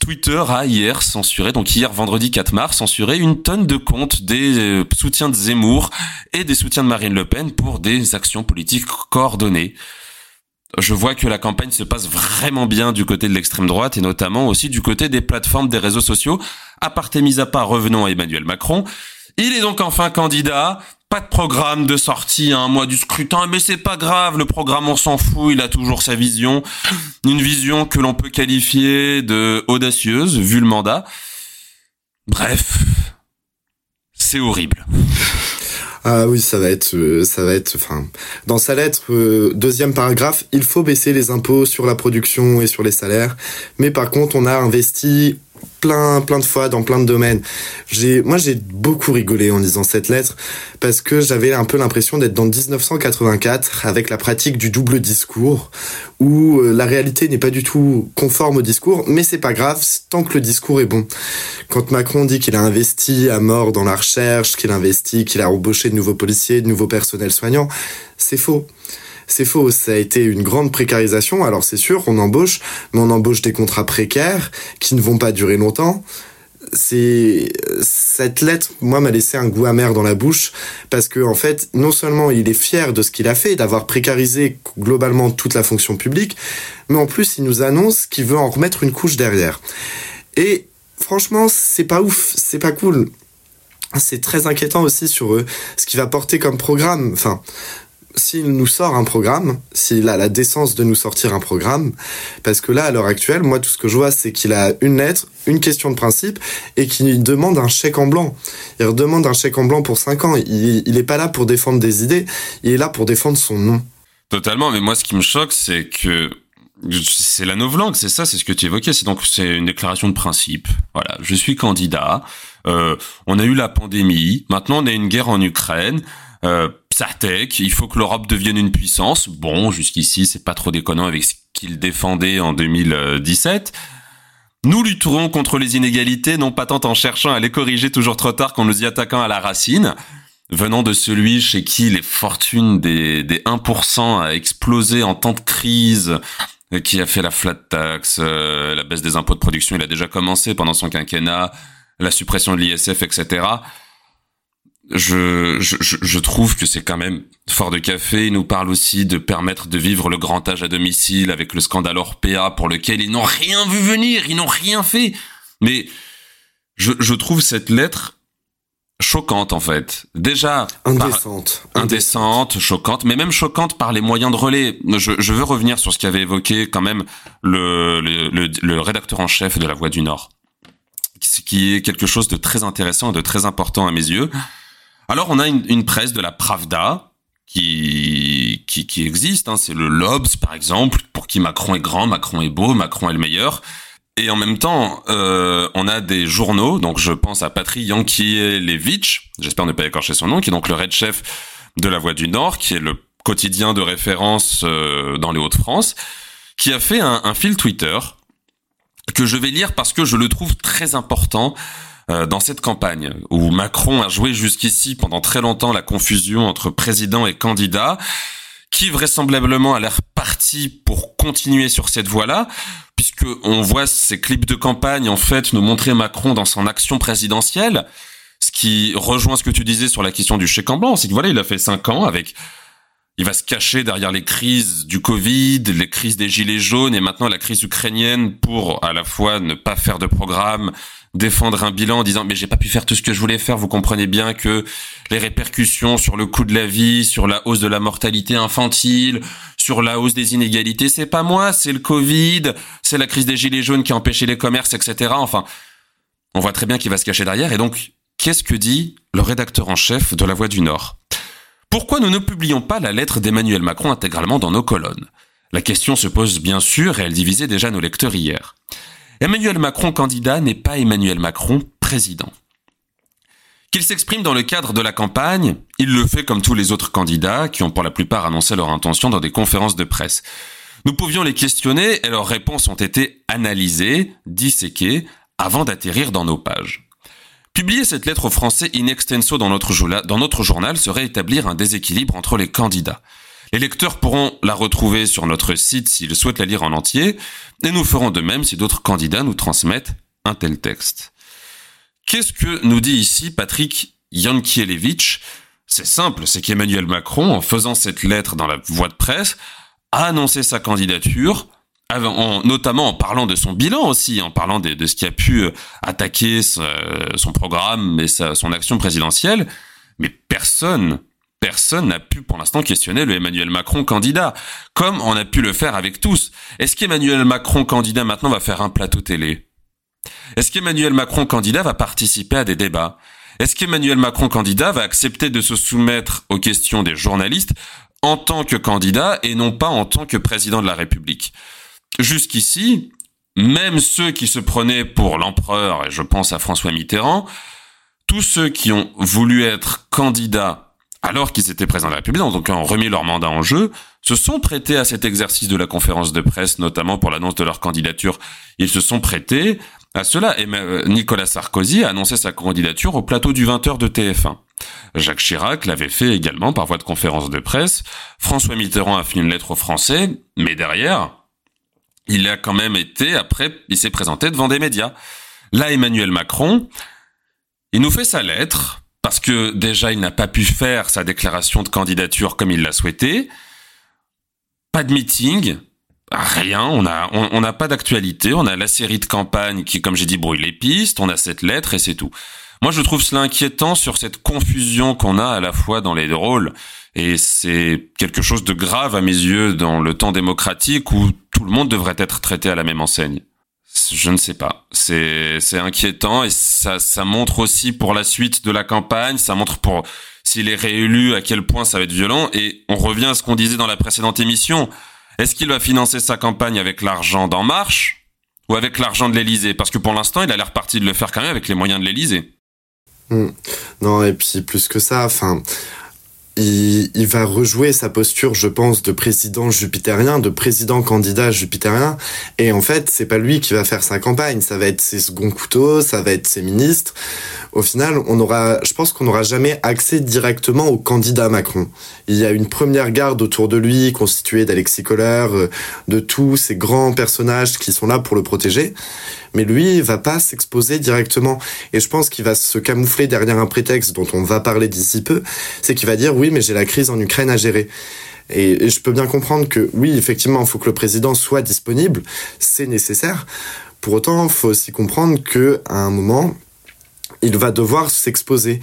Twitter a hier censuré, donc hier vendredi 4 mars, censuré une tonne de comptes des euh, soutiens de Zemmour et des soutiens de Marine Le Pen pour des actions politiques coordonnées je vois que la campagne se passe vraiment bien du côté de l'extrême droite et notamment aussi du côté des plateformes des réseaux sociaux. À part et mis à part, revenons à Emmanuel Macron. Il est donc enfin candidat. Pas de programme de sortie à un mois du scrutin, mais c'est pas grave, le programme on s'en fout, il a toujours sa vision. Une vision que l'on peut qualifier de audacieuse, vu le mandat. Bref, c'est horrible. Ah oui, ça va être, euh, ça va être, enfin, dans sa lettre, euh, deuxième paragraphe, il faut baisser les impôts sur la production et sur les salaires, mais par contre, on a investi plein plein de fois dans plein de domaines. J'ai moi j'ai beaucoup rigolé en lisant cette lettre parce que j'avais un peu l'impression d'être dans 1984 avec la pratique du double discours où euh, la réalité n'est pas du tout conforme au discours mais c'est pas grave tant que le discours est bon. Quand Macron dit qu'il a investi à mort dans la recherche, qu'il a investi, qu'il a embauché de nouveaux policiers, de nouveaux personnels soignants, c'est faux. C'est faux, ça a été une grande précarisation. Alors c'est sûr, on embauche, mais on embauche des contrats précaires qui ne vont pas durer longtemps. C'est cette lettre, moi, m'a laissé un goût amer dans la bouche parce que en fait, non seulement il est fier de ce qu'il a fait, d'avoir précarisé globalement toute la fonction publique, mais en plus il nous annonce qu'il veut en remettre une couche derrière. Et franchement, c'est pas ouf, c'est pas cool c'est très inquiétant aussi sur eux, ce qu'il va porter comme programme. Enfin, s'il nous sort un programme, s'il a la décence de nous sortir un programme, parce que là, à l'heure actuelle, moi, tout ce que je vois, c'est qu'il a une lettre, une question de principe, et qu'il demande un chèque en blanc. Il demande un chèque en blanc pour cinq ans. Il, il est pas là pour défendre des idées, il est là pour défendre son nom. Totalement, mais moi, ce qui me choque, c'est que c'est la novlangue, c'est ça, c'est ce que tu évoquais. C'est donc c'est une déclaration de principe. Voilà, je suis candidat. Euh, on a eu la pandémie. Maintenant, on a une guerre en Ukraine. Euh, Sartek, il faut que l'Europe devienne une puissance. Bon, jusqu'ici, c'est pas trop déconnant avec ce qu'il défendait en 2017. Nous lutterons contre les inégalités, non pas tant en cherchant à les corriger toujours trop tard qu'en nous y attaquant à la racine, venant de celui chez qui les fortunes des, des 1% a explosé en temps de crise, qui a fait la flat tax, euh, la baisse des impôts de production, il a déjà commencé pendant son quinquennat, la suppression de l'ISF, etc je, je, je trouve que c'est quand même fort de café. Il nous parle aussi de permettre de vivre le grand âge à domicile avec le scandale Orpea pour lequel ils n'ont rien vu venir, ils n'ont rien fait. Mais je, je trouve cette lettre choquante en fait. Déjà indécente, indécente, choquante, mais même choquante par les moyens de relais. Je, je veux revenir sur ce qu'avait évoqué quand même le, le, le, rédacteur en chef de La Voix du Nord, ce qui est quelque chose de très intéressant et de très important à mes yeux. Alors on a une, une presse de la Pravda qui qui, qui existe, hein. c'est le Lobs par exemple, pour qui Macron est grand, Macron est beau, Macron est le meilleur. Et en même temps, euh, on a des journaux, donc je pense à Patry Yankielewicz, j'espère ne pas écorcher son nom, qui est donc le red chef de La Voix du Nord, qui est le quotidien de référence euh, dans les Hauts-de-France, qui a fait un, fil Twitter que je vais lire parce que je le trouve très important dans cette campagne où Macron a joué jusqu'ici pendant très longtemps la confusion entre président et candidat qui vraisemblablement a l'air parti pour continuer sur cette voie-là, puisque on voit ces clips de campagne en fait nous montrer Macron dans son action présidentielle, ce qui rejoint ce que tu disais sur la question du chèque en blanc, c'est que voilà, il a fait cinq ans avec il va se cacher derrière les crises du Covid, les crises des gilets jaunes et maintenant la crise ukrainienne pour à la fois ne pas faire de programme, défendre un bilan en disant mais j'ai pas pu faire tout ce que je voulais faire. Vous comprenez bien que les répercussions sur le coût de la vie, sur la hausse de la mortalité infantile, sur la hausse des inégalités, c'est pas moi, c'est le Covid, c'est la crise des gilets jaunes qui a empêché les commerces, etc. Enfin, on voit très bien qu'il va se cacher derrière. Et donc, qu'est-ce que dit le rédacteur en chef de La Voix du Nord? Pourquoi nous ne publions pas la lettre d'Emmanuel Macron intégralement dans nos colonnes? La question se pose bien sûr et elle divisait déjà nos lecteurs hier. Emmanuel Macron candidat n'est pas Emmanuel Macron président. Qu'il s'exprime dans le cadre de la campagne, il le fait comme tous les autres candidats qui ont pour la plupart annoncé leur intention dans des conférences de presse. Nous pouvions les questionner et leurs réponses ont été analysées, disséquées, avant d'atterrir dans nos pages. Publier cette lettre aux Français in extenso dans notre, dans notre journal serait établir un déséquilibre entre les candidats. Les lecteurs pourront la retrouver sur notre site s'ils souhaitent la lire en entier, et nous ferons de même si d'autres candidats nous transmettent un tel texte. Qu'est-ce que nous dit ici Patrick Yankielewicz? C'est simple, c'est qu'Emmanuel Macron, en faisant cette lettre dans la voie de presse, a annoncé sa candidature, notamment en parlant de son bilan aussi, en parlant de, ce qui a pu euh, attaquer son programme et son action présidentielle, mais personne personne n'a pu pour l'instant questionner le Emmanuel Macron candidat, comme on a pu le faire avec tous. Est-ce qu'Emmanuel Macron candidat maintenant va faire un plateau télé? Est-ce qu'Emmanuel Macron candidat va participer à des débats? Est-ce qu'Emmanuel Macron candidat va accepter de se soumettre aux questions des journalistes en tant que candidat et non pas en tant que président de la République? Jusqu'ici, même ceux qui se prenaient pour l'empereur, et je pense à François Mitterrand, tous ceux qui ont voulu être candidats alors qu'ils étaient présents à la République, donc ont remis leur mandat en jeu, se sont prêtés à cet exercice de la conférence de presse, notamment pour l'annonce de leur candidature. Ils se sont prêtés à cela. Et euh, Nicolas Sarkozy a annoncé sa candidature au plateau du 20h de TF1. Jacques Chirac l'avait fait également par voie de conférence de presse. François Mitterrand a fait une lettre aux Français, mais derrière, il a quand même été, après, il s'est présenté devant des médias. Là, Emmanuel Macron, il nous fait sa lettre, parce que déjà il n'a pas pu faire sa déclaration de candidature comme il l'a souhaité. Pas de meeting, rien, on a on n'a pas d'actualité, on a la série de campagne qui comme j'ai dit brouille les pistes, on a cette lettre et c'est tout. Moi je trouve cela inquiétant sur cette confusion qu'on a à la fois dans les rôles et c'est quelque chose de grave à mes yeux dans le temps démocratique où tout le monde devrait être traité à la même enseigne. Je ne sais pas. C'est inquiétant et ça ça montre aussi pour la suite de la campagne. Ça montre pour s'il est réélu à quel point ça va être violent. Et on revient à ce qu'on disait dans la précédente émission. Est-ce qu'il va financer sa campagne avec l'argent d'En Marche ou avec l'argent de l'Élysée? Parce que pour l'instant, il a l'air parti de le faire quand même avec les moyens de l'Élysée. Hmm. Non, et puis plus que ça, enfin, il, va rejouer sa posture, je pense, de président jupitérien, de président candidat jupitérien. Et en fait, c'est pas lui qui va faire sa campagne. Ça va être ses seconds couteaux, ça va être ses ministres. Au final, on aura, je pense qu'on n'aura jamais accès directement au candidat Macron. Il y a une première garde autour de lui, constituée d'Alexis Kohler, euh, de tous ces grands personnages qui sont là pour le protéger mais lui, il va pas s'exposer directement. Et je pense qu'il va se camoufler derrière un prétexte dont on va parler d'ici peu, c'est qu'il va dire oui, mais j'ai la crise en Ukraine à gérer. Et, je peux bien comprendre que oui, effectivement, il faut que le président soit disponible, c'est nécessaire. Pour autant, il faut aussi comprendre que à un moment, il va devoir s'exposer.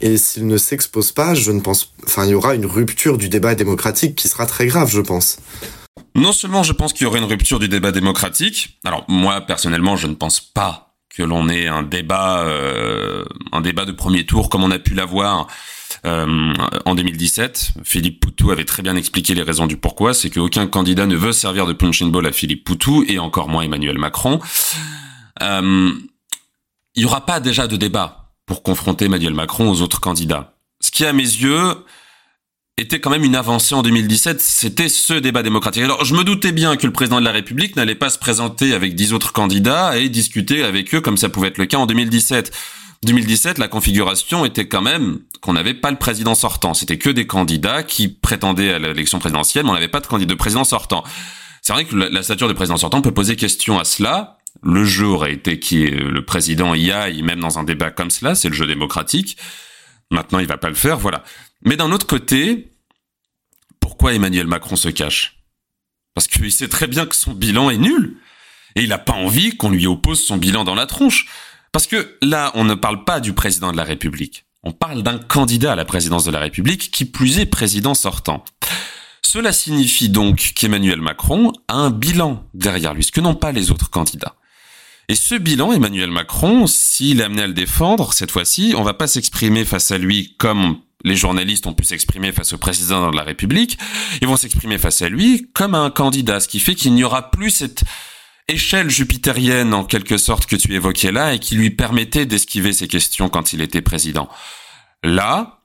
Et s'il ne s'expose pas, je ne pense, enfin, il y aura une rupture du débat démocratique qui sera très grave, je pense. Non seulement je pense qu'il y aurait une rupture du débat démocratique. Alors moi personnellement, je ne pense pas que l'on ait un débat, euh, un débat de premier tour comme on a pu l'avoir euh, en 2017. Philippe Poutou avait très bien expliqué les raisons du pourquoi. C'est qu'aucun candidat ne veut servir de punching ball à Philippe Poutou et encore moins Emmanuel Macron. Euh, il n'y aura pas déjà de débat pour confronter Emmanuel Macron aux autres candidats. Ce qui, à mes yeux, était quand même une avancée en 2017, c'était ce débat démocratique. Alors, je me doutais bien que le président de la République n'allait pas se présenter avec dix autres candidats et discuter avec eux comme ça pouvait être le cas en 2017. 2017, la configuration était quand même qu'on n'avait pas le président sortant. C'était que des candidats qui prétendaient à l'élection présidentielle, mais on n'avait pas de candidat de président sortant. C'est vrai que la stature de président sortant peut poser question à cela. Le jeu aurait été qui le président y aille, même dans un débat comme cela, c'est le jeu démocratique. Maintenant, il va pas le faire, voilà. Mais d'un autre côté, pourquoi Emmanuel Macron se cache? Parce qu'il sait très bien que son bilan est nul. Et il n'a pas envie qu'on lui oppose son bilan dans la tronche. Parce que là, on ne parle pas du président de la République. On parle d'un candidat à la présidence de la République, qui plus est président sortant. Cela signifie donc qu'Emmanuel Macron a un bilan derrière lui, ce que n'ont pas les autres candidats. Et ce bilan, Emmanuel Macron, s'il est amené à le défendre, cette fois-ci, on va pas s'exprimer face à lui comme les journalistes ont pu s'exprimer face au président de la République, ils vont s'exprimer face à lui comme un candidat, ce qui fait qu'il n'y aura plus cette échelle jupitérienne en quelque sorte que tu évoquais là et qui lui permettait d'esquiver ces questions quand il était président. Là,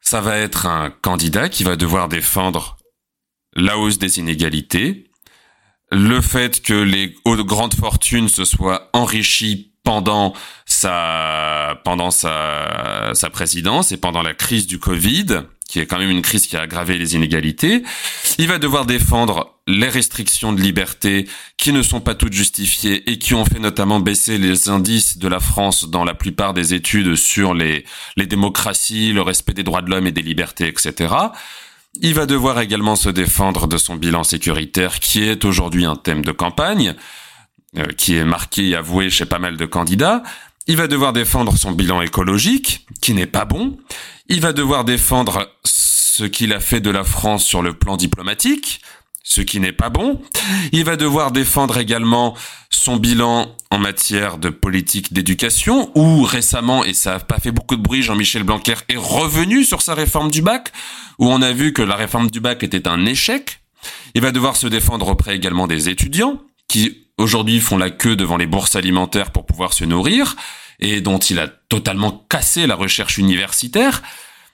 ça va être un candidat qui va devoir défendre la hausse des inégalités, le fait que les grandes fortunes se soient enrichies pendant sa pendant sa, sa présidence et pendant la crise du Covid, qui est quand même une crise qui a aggravé les inégalités. Il va devoir défendre les restrictions de liberté qui ne sont pas toutes justifiées et qui ont fait notamment baisser les indices de la France dans la plupart des études sur les, les démocraties, le respect des droits de l'homme et des libertés, etc. Il va devoir également se défendre de son bilan sécuritaire qui est aujourd'hui un thème de campagne, euh, qui est marqué et avoué chez pas mal de candidats. Il va devoir défendre son bilan écologique, qui n'est pas bon. Il va devoir défendre ce qu'il a fait de la France sur le plan diplomatique, ce qui n'est pas bon. Il va devoir défendre également son bilan en matière de politique d'éducation, où récemment, et ça n'a pas fait beaucoup de bruit, Jean-Michel Blanquer est revenu sur sa réforme du bac, où on a vu que la réforme du bac était un échec. Il va devoir se défendre auprès également des étudiants, qui aujourd'hui font la queue devant les bourses alimentaires pour pouvoir se nourrir, et dont il a totalement cassé la recherche universitaire.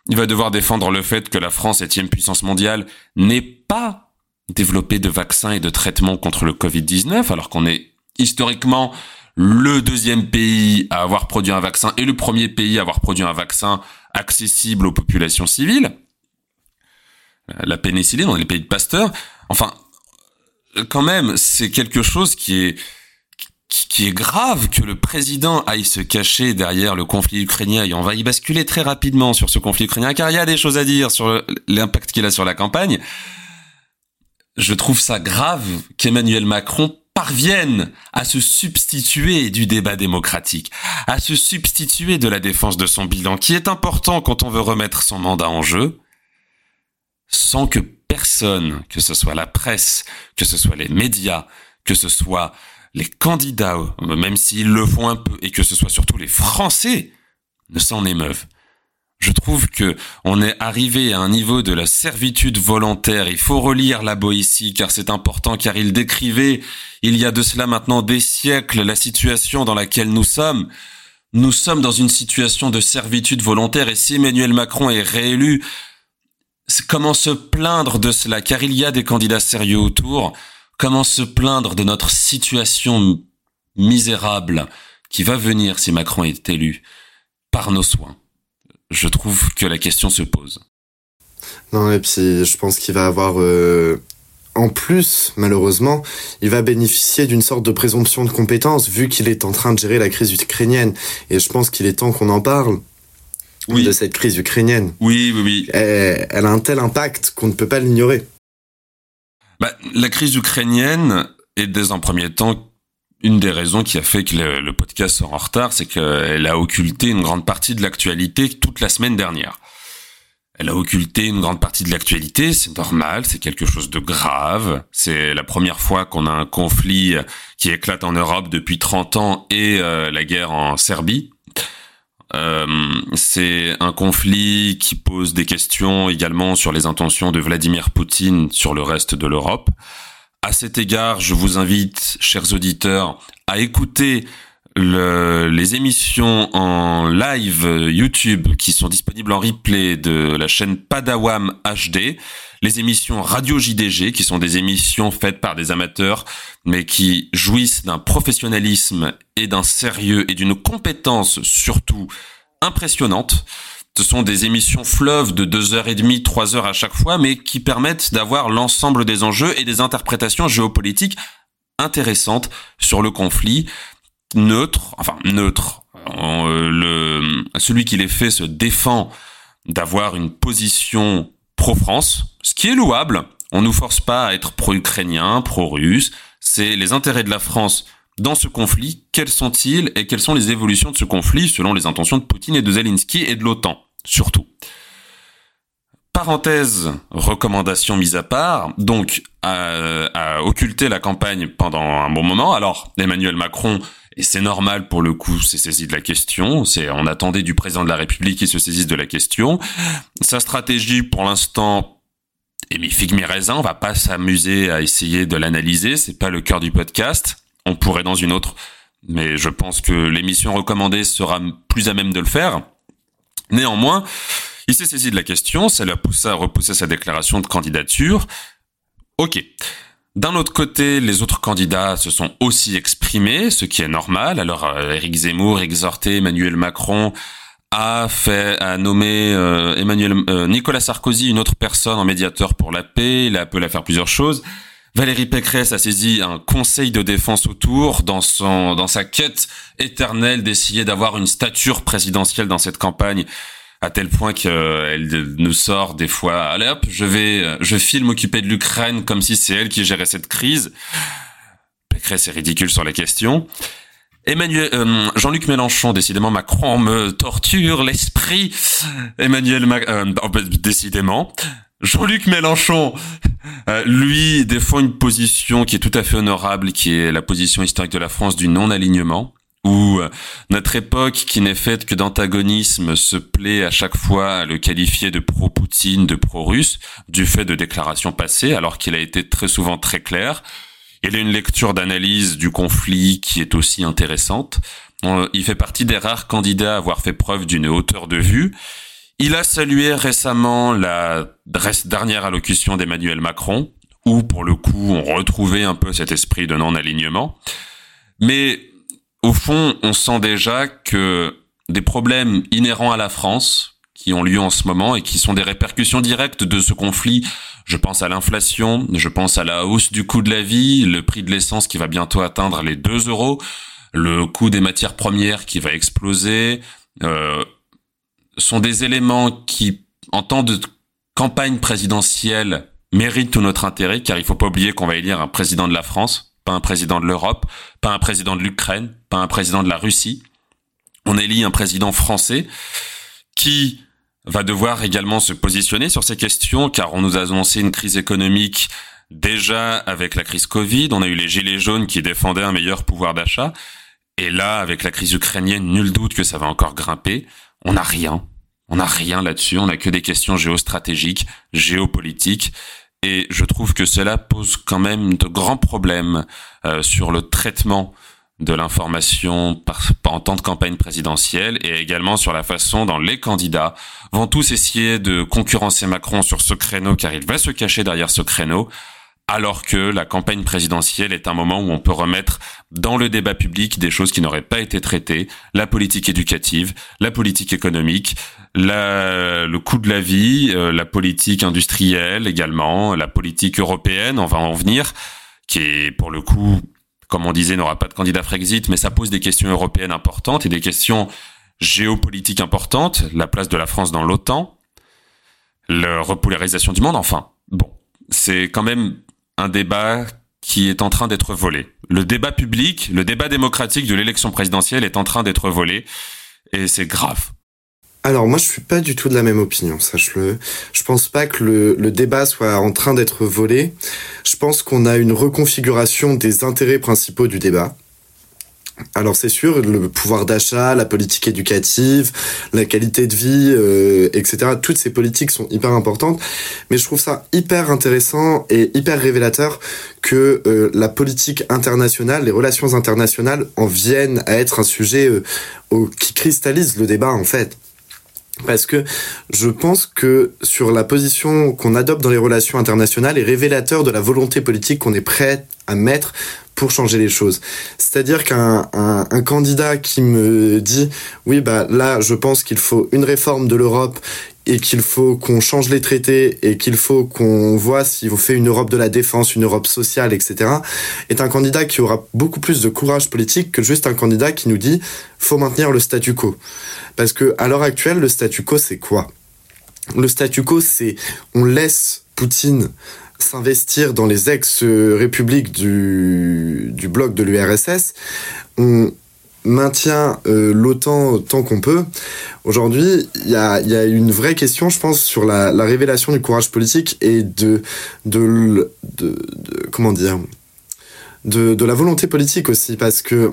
Il va devoir défendre le fait que la France, septième puissance mondiale, n'est pas développer de vaccins et de traitements contre le Covid-19, alors qu'on est historiquement le deuxième pays à avoir produit un vaccin et le premier pays à avoir produit un vaccin accessible aux populations civiles. La pénicilline, dans les pays de Pasteur. Enfin, quand même, c'est quelque chose qui est qui est grave que le président aille se cacher derrière le conflit ukrainien et on va y basculer très rapidement sur ce conflit ukrainien car il y a des choses à dire sur l'impact qu'il a sur la campagne. Je trouve ça grave qu'Emmanuel Macron parvienne à se substituer du débat démocratique, à se substituer de la défense de son bilan, qui est important quand on veut remettre son mandat en jeu, sans que personne, que ce soit la presse, que ce soit les médias, que ce soit les candidats, même s'ils le font un peu, et que ce soit surtout les Français, ne s'en émeuvent je trouve que on est arrivé à un niveau de la servitude volontaire. Il faut relire la Boétie car c'est important car il décrivait il y a de cela maintenant des siècles la situation dans laquelle nous sommes. Nous sommes dans une situation de servitude volontaire et si Emmanuel Macron est réélu, comment se plaindre de cela car il y a des candidats sérieux autour. Comment se plaindre de notre situation misérable qui va venir si Macron est élu par nos soins? Je trouve que la question se pose. Non, et puis je pense qu'il va avoir... Euh, en plus, malheureusement, il va bénéficier d'une sorte de présomption de compétence vu qu'il est en train de gérer la crise ukrainienne. Et je pense qu'il est temps qu'on en parle. Oui. De cette crise ukrainienne. Oui, oui, oui. Elle, a un tel impact qu'on ne peut pas l'ignorer. Bah, la crise ukrainienne est dès un premier temps une des raisons qui a fait que le, podcast sort en retard, c'est qu'elle a occulté une grande partie de l'actualité toute la semaine dernière. Elle a occulté une grande partie de l'actualité, c'est normal, c'est quelque chose de grave. C'est la première fois qu'on a un conflit qui éclate en Europe depuis 30 ans et euh, la guerre en Serbie. Euh, c'est un conflit qui pose des questions également sur les intentions de Vladimir Poutine sur le reste de l'Europe. À cet égard, je vous invite, chers auditeurs, à écouter le, les émissions en live YouTube qui sont disponibles en replay de la chaîne Padawam HD, les émissions Radio JDG qui sont des émissions faites par des amateurs mais qui jouissent d'un professionnalisme et d'un sérieux et d'une compétence surtout impressionnante. Ce sont des émissions fleuves de deux heures et demie, trois heures à chaque fois, mais qui permettent d'avoir l'ensemble des enjeux et des interprétations géopolitiques intéressantes sur le conflit neutre, enfin neutre. Euh, celui qui les fait se défend d'avoir une position pro-France, ce qui est louable. On nous force pas à être pro-ukrainien, pro-russe. C'est les intérêts de la France dans ce conflit, quels sont-ils et quelles sont les évolutions de ce conflit selon les intentions de Poutine et de Zelensky et de l'OTAN, surtout? Parenthèse, recommandation mise à part, donc à, à, occulter la campagne pendant un bon moment. Alors Emmanuel Macron, et c'est normal pour le coup, s'est saisi de la question. C'est on attendait du président de la République qu'il se saisisse de la question. Sa stratégie pour l'instant et mi figue mi raisin, on va pas s'amuser à essayer de l'analyser, c'est pas le cœur du podcast on pourrait dans une autre, mais je pense que l'émission recommandée sera plus à même de le faire. Néanmoins, il s'est saisi de la question, ça l'a poussé à repousser sa déclaration de candidature. Ok. D'un autre côté, les autres candidats se sont aussi exprimés, ce qui est normal. Alors, euh, Zemmour exhorté Emmanuel Macron a fait, a nommé euh, Emmanuel, euh, Nicolas Sarkozy, une autre personne en médiateur pour la paix. Il a appelé à faire plusieurs choses. Valérie Pécresse a saisi un conseil de défense autour dans son dans sa quête éternelle d'essayer d'avoir une stature présidentielle dans cette campagne à tel point qu'elle nous sort des fois allez hop je vais je filme occupé de l'Ukraine comme si c'est elle qui gérait cette crise. Pécresse est ridicule sur la question Emmanuel euh, Jean-Luc Mélenchon décidément Macron me torture l'esprit. Emmanuel euh, oh, bah, décidément. Jean-Luc Mélenchon, euh, lui, défend une position qui est tout à fait honorable, qui est la position historique de la France du non-alignement, où euh, notre époque, qui n'est faite que d'antagonisme, se plaît à chaque fois à le qualifier de pro-Poutine, de pro-russe, du fait de déclarations passées, alors qu'il a été très souvent très clair. Il a une lecture d'analyse du conflit qui est aussi intéressante. Il fait partie des rares candidats à avoir fait preuve d'une hauteur de vue il a salué récemment la dernière allocution d'Emmanuel Macron, où pour le coup on retrouvait un peu cet esprit de non-alignement. Mais au fond, on sent déjà que des problèmes inhérents à la France, qui ont lieu en ce moment et qui sont des répercussions directes de ce conflit. Je pense à l'inflation, je pense à la hausse du coût de la vie, le prix de l'essence qui va bientôt atteindre les 2 euros, le coût des matières premières qui va exploser, euh, sont des éléments qui, en temps de campagne présidentielle, méritent tout notre intérêt, car il faut pas oublier qu'on va élire un président de la France, pas un président de l'Europe, pas un président de l'Ukraine, pas un président de la Russie. On élit un président français qui va devoir également se positionner sur ces questions, car on nous a annoncé une crise économique déjà avec la crise Covid, on a eu les gilets jaunes qui défendaient un meilleur pouvoir d'achat, et là, avec la crise ukrainienne, nul doute que ça va encore grimper. On n'a rien. On n'a rien là-dessus. On n'a que des questions géostratégiques, géopolitiques. Et je trouve que cela pose quand même de grands problèmes euh, sur le traitement de l'information en temps de campagne présidentielle et également sur la façon dont les candidats vont tous essayer de concurrencer Macron sur ce créneau car il va se cacher derrière ce créneau alors que la campagne présidentielle est un moment où on peut remettre dans le débat public des choses qui n'auraient pas été traitées, la politique éducative, la politique économique, la, le coût de la vie, euh, la politique industrielle également, la politique européenne, on va en venir, qui est pour le coup, comme on disait, n'aura pas de candidat Frexit, mais ça pose des questions européennes importantes et des questions géopolitiques importantes, la place de la France dans l'OTAN, la repolarisation du monde, enfin, bon, c'est quand même un débat qui est en train d'être volé. Le débat public, le débat démocratique de l'élection présidentielle est en train d'être volé et c'est grave. Alors moi je suis pas du tout de la même opinion, sache-le. Je pense pas que le, le débat soit en train d'être volé. Je pense qu'on a une reconfiguration des intérêts principaux du débat. Alors c'est sûr, le pouvoir d'achat, la politique éducative, la qualité de vie, euh, etc. Toutes ces politiques sont hyper importantes, mais je trouve ça hyper intéressant et hyper révélateur que euh, la politique internationale, les relations internationales en viennent à être un sujet euh, qui cristallise le débat en fait parce que je pense que sur la position qu'on adopte dans les relations internationales est révélateur de la volonté politique qu'on est prêt à mettre pour changer les choses. C'est-à-dire qu'un un, un, candidat qui me dit oui bah là je pense qu'il faut une réforme de l'Europe et qu'il faut qu'on change les traités et qu'il faut qu'on voit si on fait une Europe de la défense, une Europe sociale, etc., est un candidat qui aura beaucoup plus de courage politique que juste un candidat qui nous dit faut maintenir le statu quo. Parce que à l'heure actuelle, le statu quo, c'est quoi? Le statu quo, c'est on laisse Poutine s'investir dans les ex-républiques du, bloc de l'URSS. On, maintient euh, l'OTAN tant qu'on peut. Aujourd'hui, il y a, une vraie question, je pense, sur la, la révélation du courage politique et de, de, de, comment dire, de, de la volonté politique aussi, parce que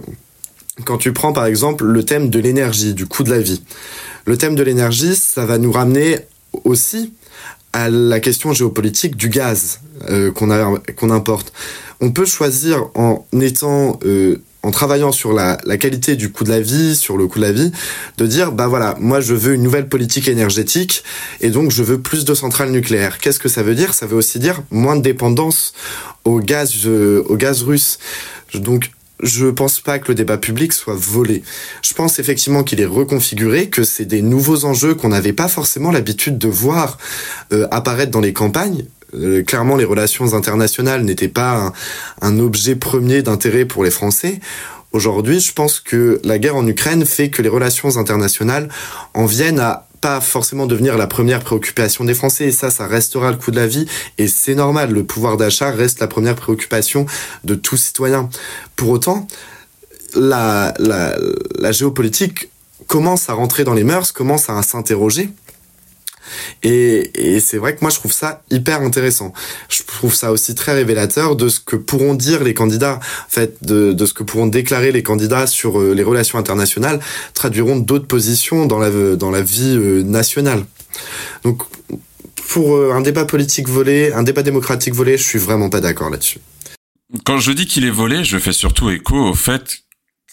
quand tu prends par exemple le thème de l'énergie, du coût de la vie, le thème de l'énergie, ça va nous ramener aussi à la question géopolitique du gaz euh, qu'on qu'on importe. On peut choisir en étant euh, en travaillant sur la, qualité du coût de la vie, sur le coût de la vie, de dire bah voilà, moi je veux une nouvelle politique énergétique et donc je veux plus de centrales nucléaires. Qu'est-ce que ça veut dire? Ça veut aussi dire moins de dépendance au gaz, euh, au gaz russe. Donc je pense pas que le débat public soit volé. Je pense effectivement qu'il est reconfiguré, que c'est des nouveaux enjeux qu'on n'avait pas forcément l'habitude de voir euh, apparaître dans les campagnes. Euh, clairement, les relations internationales n'étaient pas un, objet premier d'intérêt pour les Français. Aujourd'hui, je pense que la guerre en Ukraine fait que les relations internationales en viennent à pas forcément devenir la première préoccupation des Français. Et ça, ça restera le coût de la vie. Et c'est normal. Le pouvoir d'achat reste la première préoccupation de tout citoyen. Pour autant, la, la géopolitique commence à rentrer dans les mœurs, commence à s'interroger. Et, c'est vrai que moi je trouve ça hyper intéressant. Je trouve ça aussi très révélateur de ce que pourront dire les candidats, en fait, de, de ce que pourront déclarer les candidats sur euh, les relations internationales, traduiront d'autres positions dans la, dans la vie euh, nationale. Donc pour euh, un débat politique volé, un débat démocratique volé, je suis vraiment pas d'accord là-dessus. Quand je dis qu'il est volé, je fais surtout écho au fait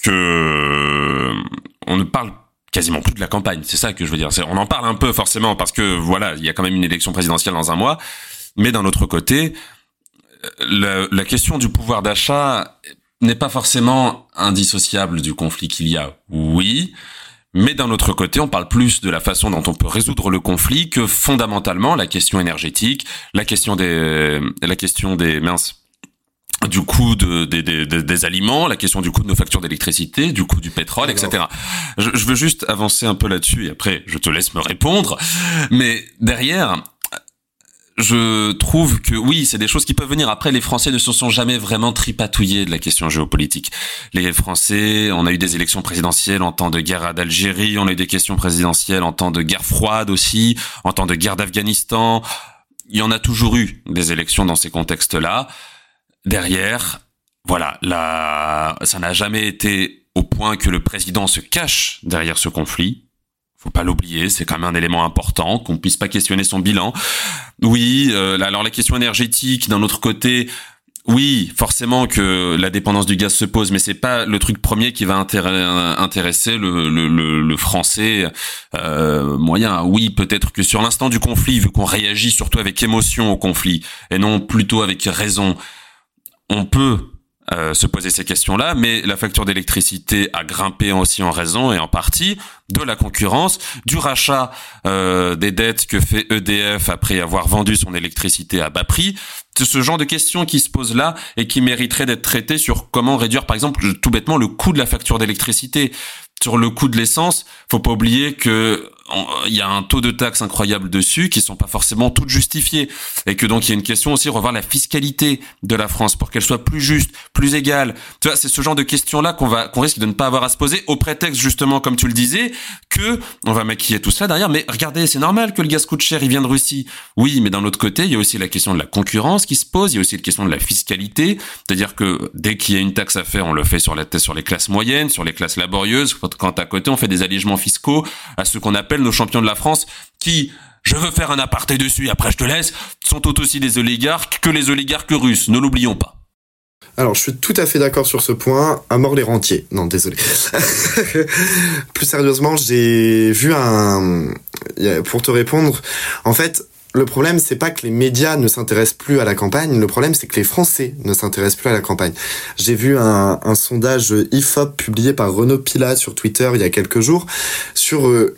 que on ne parle quasiment plus de la campagne. C'est ça que je veux dire. On en parle un peu forcément parce que voilà, il y a quand même une élection présidentielle dans un mois. Mais d'un autre côté, la, la, question du pouvoir d'achat n'est pas forcément indissociable du conflit qu'il y a. Oui, mais d'un autre côté, on parle plus de la façon dont on peut résoudre le conflit que fondamentalement la question énergétique, la question des, la question des minces du coût de, de, de, des aliments, la question du coût de nos factures d'électricité, du coût du pétrole, etc. Je, je, veux juste avancer un peu là-dessus et après je te laisse me répondre. Mais derrière, je trouve que oui, c'est des choses qui peuvent venir. Après, les Français ne se sont jamais vraiment tripatouillés de la question géopolitique. Les Français, on a eu des élections présidentielles en temps de guerre d'Algérie, on a eu des questions présidentielles en temps de guerre froide aussi, en temps de guerre d'Afghanistan. Il y en a toujours eu des élections dans ces contextes-là derrière, voilà, là, ça n'a jamais été au point que le président se cache derrière ce conflit. Faut pas l'oublier, c'est quand même un élément important qu'on puisse pas questionner son bilan. Oui, euh, alors la question énergétique d'un autre côté, oui, forcément que la dépendance du gaz se pose, mais c'est pas le truc premier qui va intéresser le, le, le, le français euh, moyen. Oui, peut-être que sur l'instant du conflit, vu qu'on réagit surtout avec émotion au conflit et non plutôt avec raison, on peut euh, se poser ces questions-là, mais la facture d'électricité a grimpé aussi en raison et en partie de la concurrence, du rachat euh, des dettes que fait EDF après avoir vendu son électricité à bas prix. Ce genre de questions qui se posent là et qui mériteraient d'être traitées sur comment réduire, par exemple, tout bêtement, le coût de la facture d'électricité. Sur le coût de l'essence, faut pas oublier que il y a un taux de taxes incroyable dessus qui sont pas forcément toutes justifiées et que donc il y a une question aussi revoir la fiscalité de la France pour qu'elle soit plus juste, plus égale. Tu vois, c'est ce genre de questions là qu'on va qu'on risque de ne pas avoir à se poser au prétexte justement comme tu le disais que on va maquiller tout ça derrière mais regardez, c'est normal que le gaz coûte cher, il vient de Russie. Oui, mais d'un autre côté, il y a aussi la question de la concurrence qui se pose, il y a aussi la question de la fiscalité, c'est-à-dire que dès qu'il y a une taxe à faire, on le fait sur la sur les classes moyennes, sur les classes laborieuses, quand à côté on fait des allégements fiscaux à ce qu'on appelle nos champions de la France qui, je veux faire un aparté dessus, après je te laisse, sont tout aussi des oligarques que les oligarques russes, ne l'oublions pas. Alors, je suis tout à fait d'accord sur ce point. À mort les rentiers. Non, désolé. [LAUGHS] Plus sérieusement, j'ai vu un... Pour te répondre, en fait, le problème, c'est pas que les médias ne s'intéressent plus à la campagne. Le problème, c'est que les Français ne s'intéressent plus à la campagne. J'ai vu un, un, sondage IFOP publié par Renaud Pilat sur Twitter il y a quelques jours sur euh,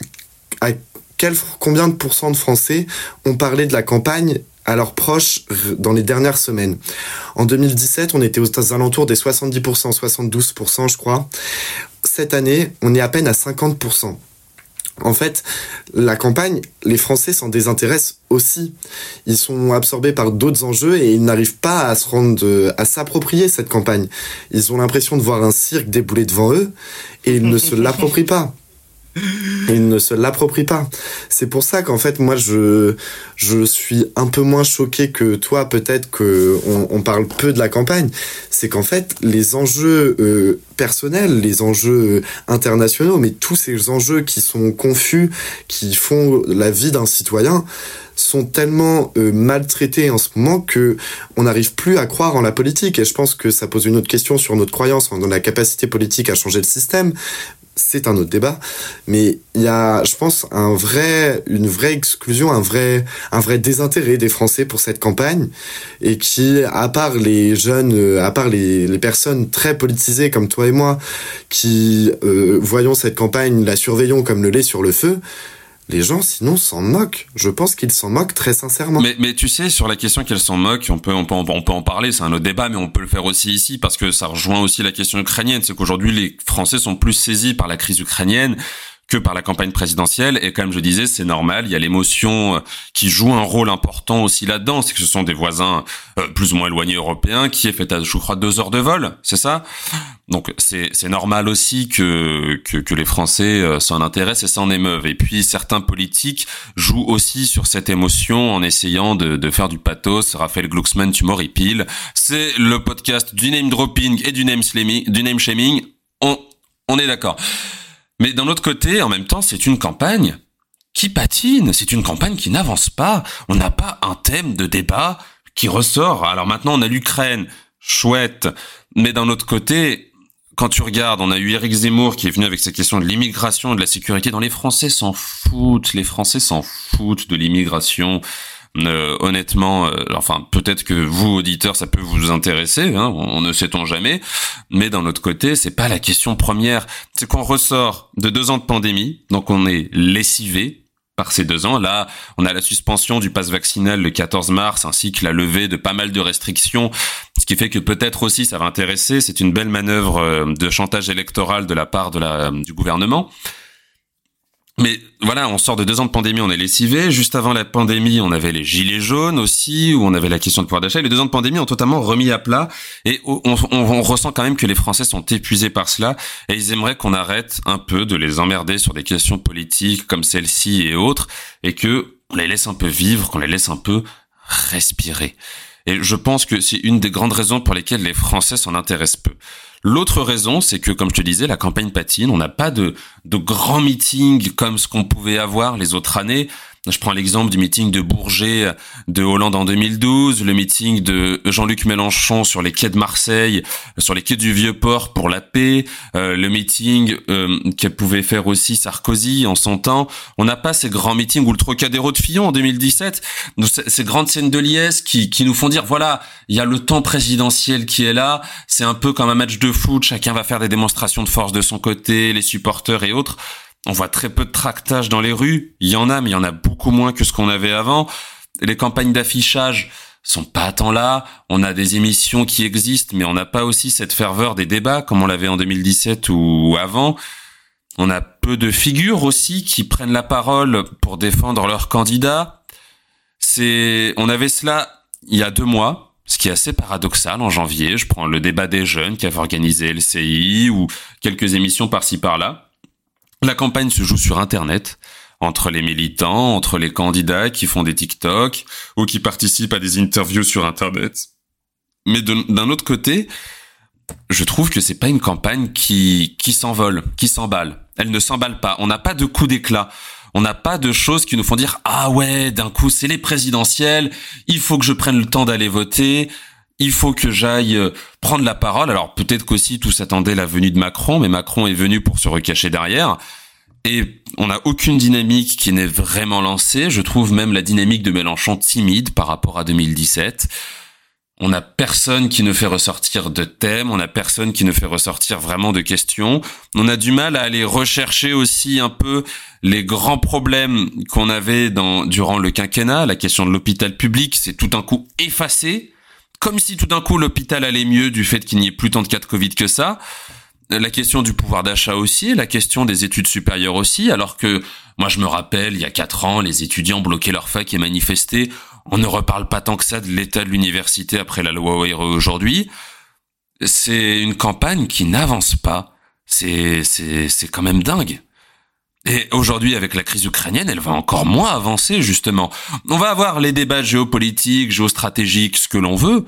à quel, combien de pourcents de Français ont parlé de la campagne à leurs proches dans les dernières semaines? En 2017, on était aux alentours des 70%, 72%, je crois. Cette année, on est à peine à 50%. En fait, la campagne, les Français s'en désintéressent aussi. Ils sont absorbés par d'autres enjeux et ils n'arrivent pas à se rendre, à s'approprier cette campagne. Ils ont l'impression de voir un cirque débouler devant eux et ils ne [LAUGHS] se l'approprient pas. Il ne se l'approprie pas. C'est pour ça qu'en fait, moi, je, je suis un peu moins choqué que toi, peut-être que on, parle peu de la campagne. C'est qu'en fait, les enjeux euh, personnels, les enjeux internationaux, mais tous ces enjeux qui sont confus, qui font la vie d'un citoyen, sont tellement euh, maltraités en ce moment que on n'arrive plus à croire en la politique. Et je pense que ça pose une autre question sur notre croyance dans la capacité politique à changer le système c'est un autre débat, mais il y a, je pense, un vrai, une vraie exclusion, un vrai, un vrai désintérêt des Français pour cette campagne, et qui, à part les jeunes, euh, à part les, personnes très politisées comme toi et moi, qui euh, voyons cette campagne, la surveillons comme le lait sur le feu, les gens sinon s'en moquent. Je pense qu'ils s'en moquent très sincèrement. Mais, mais tu sais, sur la question qu'elles s'en moquent, on peut, on peut, on peut en parler, c'est un autre débat, mais on peut le faire aussi ici parce que ça rejoint aussi la question ukrainienne. C'est qu'aujourd'hui, les Français sont plus saisis par la crise ukrainienne que par la campagne présidentielle. Et comme je disais, c'est normal. Il y a l'émotion euh, qui joue un rôle important aussi là-dedans. C'est que ce sont des voisins euh, plus ou moins éloignés européens qui est fait à, je crois, deux heures de vol. C'est ça? Donc c'est c'est normal aussi que, que, que les Français euh, s'en intéressent et s'en émeuvent. Et puis certains politiques jouent aussi sur cette émotion en essayant de, de faire du pathos. Raphaël Glucksmann, tu m'horripiles. C'est le podcast du name dropping et du name shaming. Du name shaming. On on est d'accord. Mais d'un autre côté, en même temps, c'est une campagne qui patine. C'est une campagne qui n'avance pas. On n'a pas un thème de débat qui ressort. Alors maintenant, on a l'Ukraine. Chouette. Mais d'un autre côté, quand tu regardes, on a eu Eric Zemmour qui est venu avec ces questions de l'immigration et de la sécurité. Dans les Français s'en foutent. Les Français s'en foutent de l'immigration. Euh, honnêtement, euh, enfin peut-être que vous auditeurs ça peut vous intéresser, hein, on, ne sait-on jamais, mais d'un autre côté c'est pas la question première, c'est qu'on ressort de deux ans de pandémie, donc on est lessivé par ces deux ans. Là, on a la suspension du pass vaccinal le 14 mars, ainsi que la levée de pas mal de restrictions, ce qui fait que peut-être aussi ça va intéresser. C'est une belle manœuvre euh, de chantage électoral de la part de la, du gouvernement. Mais voilà, on sort de deux ans de pandémie, on est lessivé. Juste avant la pandémie, on avait les gilets jaunes aussi, où on avait la question de pouvoir d'achat. Les deux ans de pandémie ont totalement remis à plat, et on, ressent quand même que les Français sont épuisés par cela, et ils aimeraient qu'on arrête un peu de les emmerder sur des questions politiques comme celle-ci et autres, et que on les laisse un peu vivre, qu'on les laisse un peu respirer. Et je pense que c'est une des grandes raisons pour lesquelles les Français s'en intéressent peu. L'autre raison, c'est que, comme je te disais, la campagne patine. On n'a pas de, de grands meetings comme ce qu'on pouvait avoir les autres années. Je prends l'exemple du meeting de Bourget de Hollande en 2012, le meeting de Jean-Luc Mélenchon sur les quais de Marseille, sur les quais du Vieux-Port pour la paix, euh, le meeting euh, qu'elle pouvait faire aussi Sarkozy en son temps. On n'a pas ces grands meetings ou le Trocadéro de Fillon en 2017, ces grandes scènes de liesse qui, qui nous font dire voilà, il y a le temps présidentiel qui est là, c'est un peu comme un match de foot, chacun va faire des démonstrations de force de son côté, les supporters et autres. On voit très peu de tractage dans les rues. Il y en a, mais il y en a beaucoup moins que ce qu'on avait avant. Les campagnes d'affichage sont pas tant là. On a des émissions qui existent, mais on n'a pas aussi cette ferveur des débats comme on l'avait en 2017 ou avant. On a peu de figures aussi qui prennent la parole pour défendre leurs candidats. C'est, on avait cela il y a deux mois, ce qui est assez paradoxal en janvier. Je prends le débat des jeunes qui avait organisé LCI ou quelques émissions par-ci par-là. La campagne se joue sur Internet entre les militants, entre les candidats qui font des TikTok ou qui participent à des interviews sur Internet. Mais d'un autre côté, je trouve que c'est pas une campagne qui qui s'envole, qui s'emballe. Elle ne s'emballe pas. On n'a pas de coup d'éclat. On n'a pas de choses qui nous font dire ah ouais, d'un coup c'est les présidentielles, il faut que je prenne le temps d'aller voter, il faut que j'aille euh, prendre la parole. Alors peut-être qu'aussi tout s'attendait la venue de Macron, mais Macron est venu pour se recacher derrière. Et on n'a aucune dynamique qui n'est vraiment lancée. Je trouve même la dynamique de Mélenchon timide par rapport à 2017. On n'a personne qui ne fait ressortir de thèmes, on n'a personne qui ne fait ressortir vraiment de questions. On a du mal à aller rechercher aussi un peu les grands problèmes qu'on avait dans, durant le quinquennat. La question de l'hôpital public, c'est tout d'un coup effacé. Comme si tout d'un coup l'hôpital allait mieux du fait qu'il n'y ait plus tant de cas de Covid que ça la question du pouvoir d'achat aussi, la question des études supérieures aussi, alors que moi je me rappelle, il y a quatre ans, les étudiants bloquaient leur fac et manifestaient. On ne reparle pas tant que ça de l'état de l'université après la loi OIRE aujourd'hui. C'est une campagne qui n'avance pas. C'est, c'est, c'est quand même dingue. Et aujourd'hui, avec la crise ukrainienne, elle va encore moins avancer, justement. On va avoir les débats géopolitiques, géostratégiques, ce que l'on veut.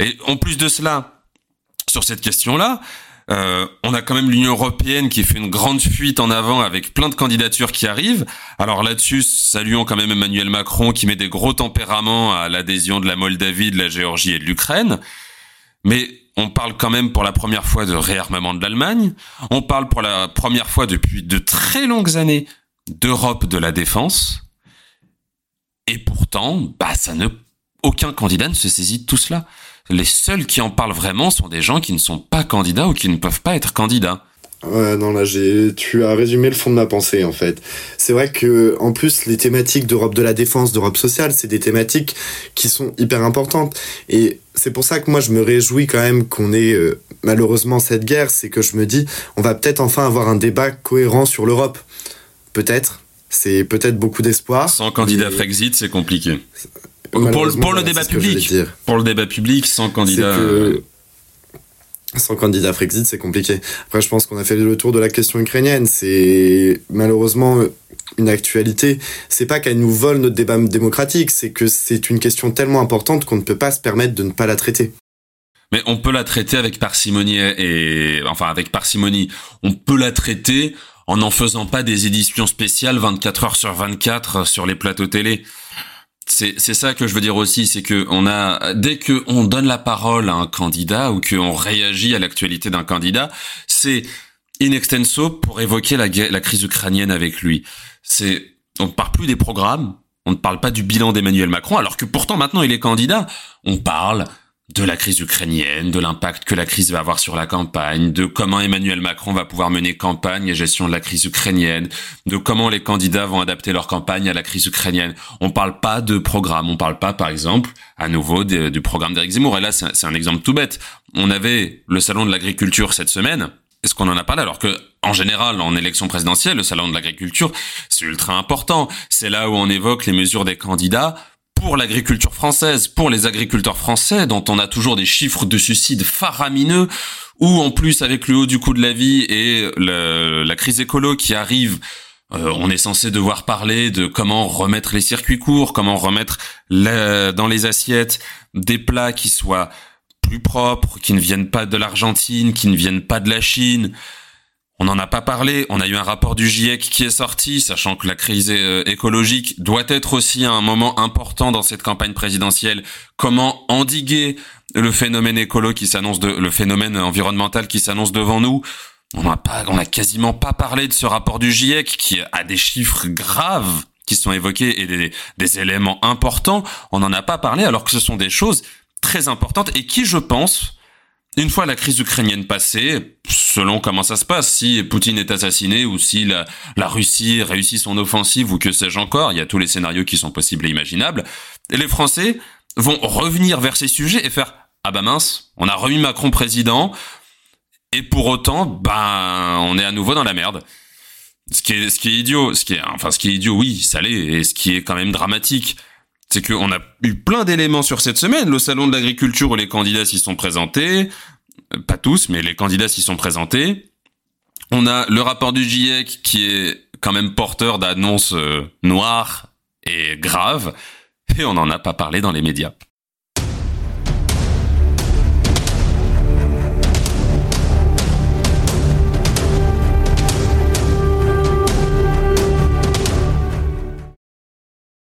Et en plus de cela, sur cette question-là, euh, on a quand même l'Union européenne qui fait une grande fuite en avant avec plein de candidatures qui arrivent. Alors là-dessus, saluons quand même Emmanuel Macron qui met des gros tempéraments à l'adhésion de la Moldavie, de la Géorgie et de l'Ukraine. Mais on parle quand même pour la première fois de réarmement de l'Allemagne. On parle pour la première fois depuis de très longues années d'Europe de la défense. Et pourtant, bah, aucun candidat ne se saisit de tout cela les seuls qui en parlent vraiment sont des gens qui ne sont pas candidats ou qui ne peuvent pas être candidats. Ouais, non, là, j'ai, tu as résumé le fond de ma pensée, en fait. C'est vrai que, en plus, les thématiques d'Europe de la défense, d'Europe sociale, c'est des thématiques qui sont hyper importantes. Et c'est pour ça que moi, je me réjouis quand même qu'on ait, euh, malheureusement, cette guerre. C'est que je me dis, on va peut-être enfin avoir un débat cohérent sur l'Europe. Peut-être. C'est peut-être beaucoup d'espoir. Sans candidat Frexit, c'est compliqué. Pour, le débat public. Pour le débat public, sans candidat. Euh, sans candidat Frexit, c'est compliqué. Après, je pense qu'on a fait le tour de la question ukrainienne. C'est malheureusement une actualité. C'est pas qu'elle nous vole notre débat démocratique, c'est que c'est une question tellement importante qu'on ne peut pas se permettre de ne pas la traiter. Mais on peut la traiter avec parcimonie et enfin avec parcimonie. On peut la traiter en n'en faisant pas des éditions spéciales 24 heures sur 24 sur les plateaux télé c'est ça que je veux dire aussi, c'est que on a dès que on donne la parole à un candidat ou qu'on réagit à l'actualité d'un candidat, c'est in extenso pour évoquer la, la crise ukrainienne avec lui. C'est on ne parle plus des programmes, on ne parle pas du bilan d'Emmanuel Macron, alors que pourtant maintenant il est candidat. On parle de la crise ukrainienne, de l'impact que la crise va avoir sur la campagne, de comment Emmanuel Macron va pouvoir mener campagne et gestion de la crise ukrainienne, de comment les candidats vont adapter leur campagne à la crise ukrainienne. On parle pas de programme, on parle pas, par exemple, à nouveau du programme d'Éric Zemmour. Et là, c'est un exemple tout bête. On avait le salon de l'agriculture cette semaine. Est-ce qu'on en a parlé alors que en général, en élection présidentielle, le salon de l'agriculture, c'est ultra important. C'est là où on évoque les mesures des candidats pour l'agriculture française, pour les agriculteurs français, dont on a toujours des chiffres de suicides faramineux, ou en plus avec le haut du coût de la vie et la crise écolo qui arrive, euh, on est censé devoir parler de comment remettre les circuits courts, comment remettre dans les assiettes des plats qui soient plus propres, qui ne viennent pas de l'Argentine, qui ne viennent pas de la Chine, on n'en a pas parlé. On a eu un rapport du GIEC qui est sorti, sachant que la crise euh, écologique doit être aussi un moment important dans cette campagne présidentielle. Comment endiguer le phénomène écolo qui s'annonce de, le phénomène environnemental qui s'annonce devant nous? On n'a pas, on quasiment pas parlé de ce rapport du GIEC qui a des chiffres graves qui sont évoqués et des, des éléments importants. On n'en a pas parlé alors que ce sont des choses très importantes et qui, je pense, une fois la crise ukrainienne passée, selon comment ça se passe, si Poutine est assassiné ou si la, Russie réussit son offensive ou que sais-je encore, il y a tous les scénarios qui sont possibles et imaginables, et les Français vont revenir vers ces sujets et faire ah bah mince, on a remis Macron président, Et pour autant, ben, on est à nouveau dans la merde. Ce qui est, ce qui est idiot, ce qui est, enfin, ce qui est idiot, oui, ça l'est, et ce qui est quand même dramatique, c'est qu'on a eu plein d'éléments sur cette semaine. Le salon de l'agriculture où les candidats s'y sont présentés, euh, pas tous, mais les candidats s'y sont présentés. On a le rapport du GIEC qui est quand même porteur d'annonces euh, noires et graves, et on n'en a pas parlé dans les médias.